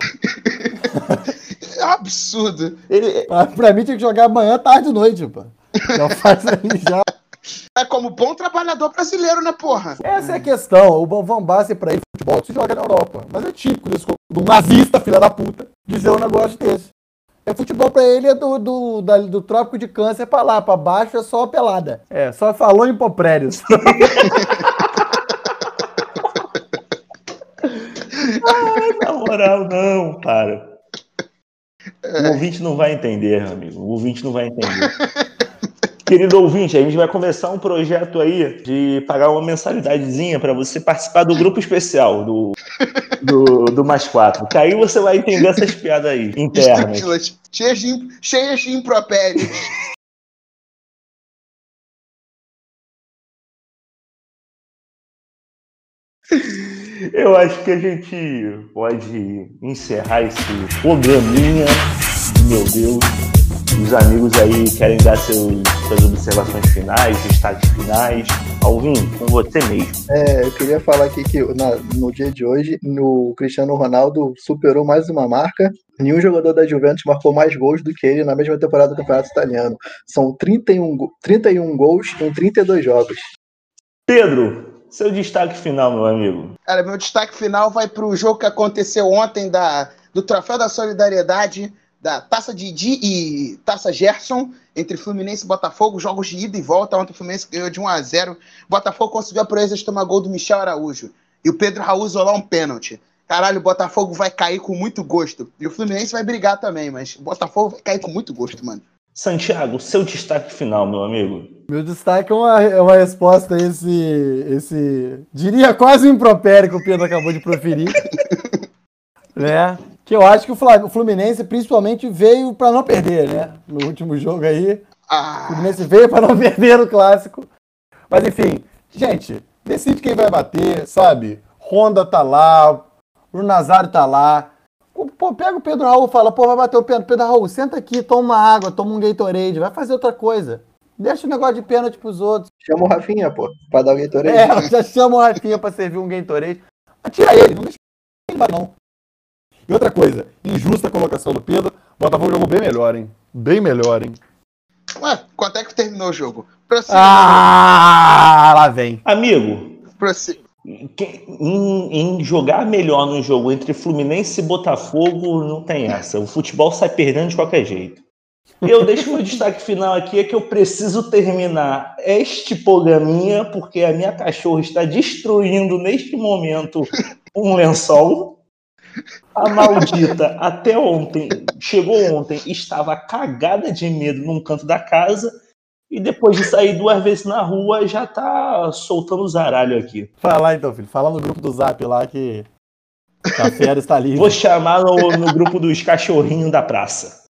Ah, absurdo. Ele, Pra, pra mim tinha que jogar amanhã, tarde e noite, pô. Já faz aí já. É como bom trabalhador brasileiro, né, porra? Essa é a questão. O Van Basten, pra ir futebol, se joga na Europa. Mas é típico desse, do nazista, filha da puta, dizer um negócio desse. É futebol pra ele é do, do, da- do trópico de câncer pra lá, pra baixo é só pelada. É, só falou em poprédios. na moral, não, para. O ouvinte não vai entender, meu amigo. O ouvinte não vai entender. Querido ouvinte, a gente vai começar um projeto aí de pagar uma mensalidadezinha para você participar do grupo especial do, do, do Mais Quatro. Que aí você vai entender essas piadas aí, internas. Cheias de, cheias de impropérios. Eu acho que a gente pode encerrar esse programinha. Meu Deus. Os amigos aí querem dar seus, suas observações finais, destaques finais. Alvin, com você mesmo. É, eu queria falar aqui que na- no dia de hoje, no Cristiano Ronaldo superou mais uma marca. Nenhum jogador da Juventus marcou mais gols do que ele na mesma temporada do Campeonato Italiano. São 31, go- 31 gols em 32 jogos. Pedro, seu destaque final, meu amigo. Cara, meu destaque final vai pro jogo que aconteceu ontem da, do Troféu da Solidariedade, da Taça Didi e Taça Gerson, entre Fluminense e Botafogo, jogos de ida e volta. Ontem o Fluminense ganhou de 1 a 0 Botafogo conseguiu a proeza de tomar gol do Michel Araújo. E o Pedro Raul isolou um pênalti. Caralho, o Botafogo vai cair com muito gosto. E o Fluminense vai brigar também, mas o Botafogo vai cair com muito gosto, mano. Santiago, seu destaque final, meu amigo. Meu destaque é uma, é uma resposta a esse, esse. Diria quase um impropério que o Pedro acabou de proferir. né? Que eu acho que o o Fluminense, principalmente, veio pra não perder, né? No último jogo aí. O Ah, Fluminense veio pra não perder o clássico. Mas enfim, gente, decide quem vai bater, sabe? Honda tá lá, o Nazário tá lá. Pô, pega o Pedro Raul e fala, pô, vai bater o pênalti. Pedro Raul, senta aqui, toma uma água, toma um Gatorade, vai fazer outra coisa. Deixa o negócio de pênalti pros outros. Chama o Rafinha, pô, pra dar o Gatorade. É, já chama o Rafinha pra servir um Gatorade. Atira ele, não deixa ele não. E outra coisa, injusta a colocação do Pedro. O Botafogo jogou bem melhor, hein? Bem melhor, hein? ué, quanto é que terminou o jogo? Prossiga. Ah, lá vem. Amigo, prossiga. que- em, em jogar melhor no jogo entre Fluminense e Botafogo, não tem essa. O futebol sai perdendo de qualquer jeito. Eu deixo meu destaque final aqui, é que eu preciso terminar este programinha, porque a minha cachorra está destruindo neste momento um lençol. A maldita, até ontem, chegou ontem, estava cagada de medo num canto da casa. E depois de sair duas vezes na rua, já tá soltando o zaralho aqui. Fala lá então, filho. Fala no grupo do Zap lá que a fera está livre. Vou chamar no, no grupo dos cachorrinhos da praça.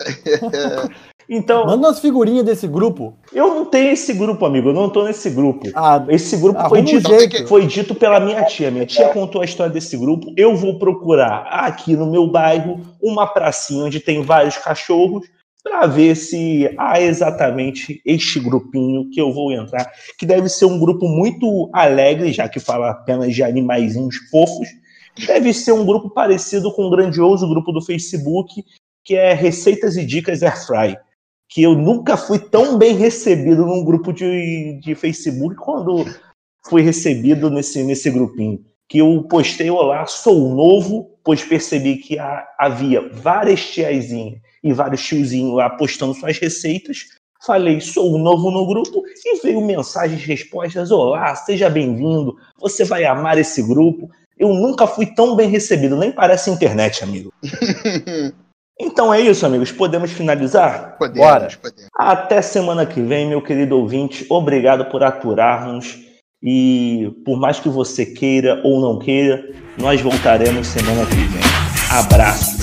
Então, Manda umas figurinhas desse grupo. eu não tenho esse grupo, amigo. Eu não tô nesse grupo. Ah, Esse grupo foi um dito, jeito. foi dito pela minha tia. Minha tia contou a história desse grupo. Eu vou procurar aqui no meu bairro uma pracinha onde tem vários cachorros para ver se há exatamente este grupinho que eu vou entrar, que deve ser um grupo muito alegre, já que fala apenas de animaizinhos fofos. Deve ser um grupo parecido com o grandioso grupo do Facebook, que é Receitas e Dicas Airfry que eu nunca fui tão bem recebido num grupo de, de Facebook quando fui recebido nesse, nesse grupinho. Que eu postei, olá, sou novo, pois percebi que há- havia várias tiazinhas e vários tiozinhos lá postando suas receitas. Falei, sou novo no grupo e veio mensagens, respostas, olá, seja bem-vindo, você vai amar esse grupo. Eu nunca fui tão bem recebido, nem parece internet, amigo. Então é isso, amigos, podemos finalizar? Podemos, Bora. podemos. Até semana que vem, meu querido ouvinte. Obrigado por aturar-nos. E por mais que você queira ou não queira, nós voltaremos semana que vem. Abraço.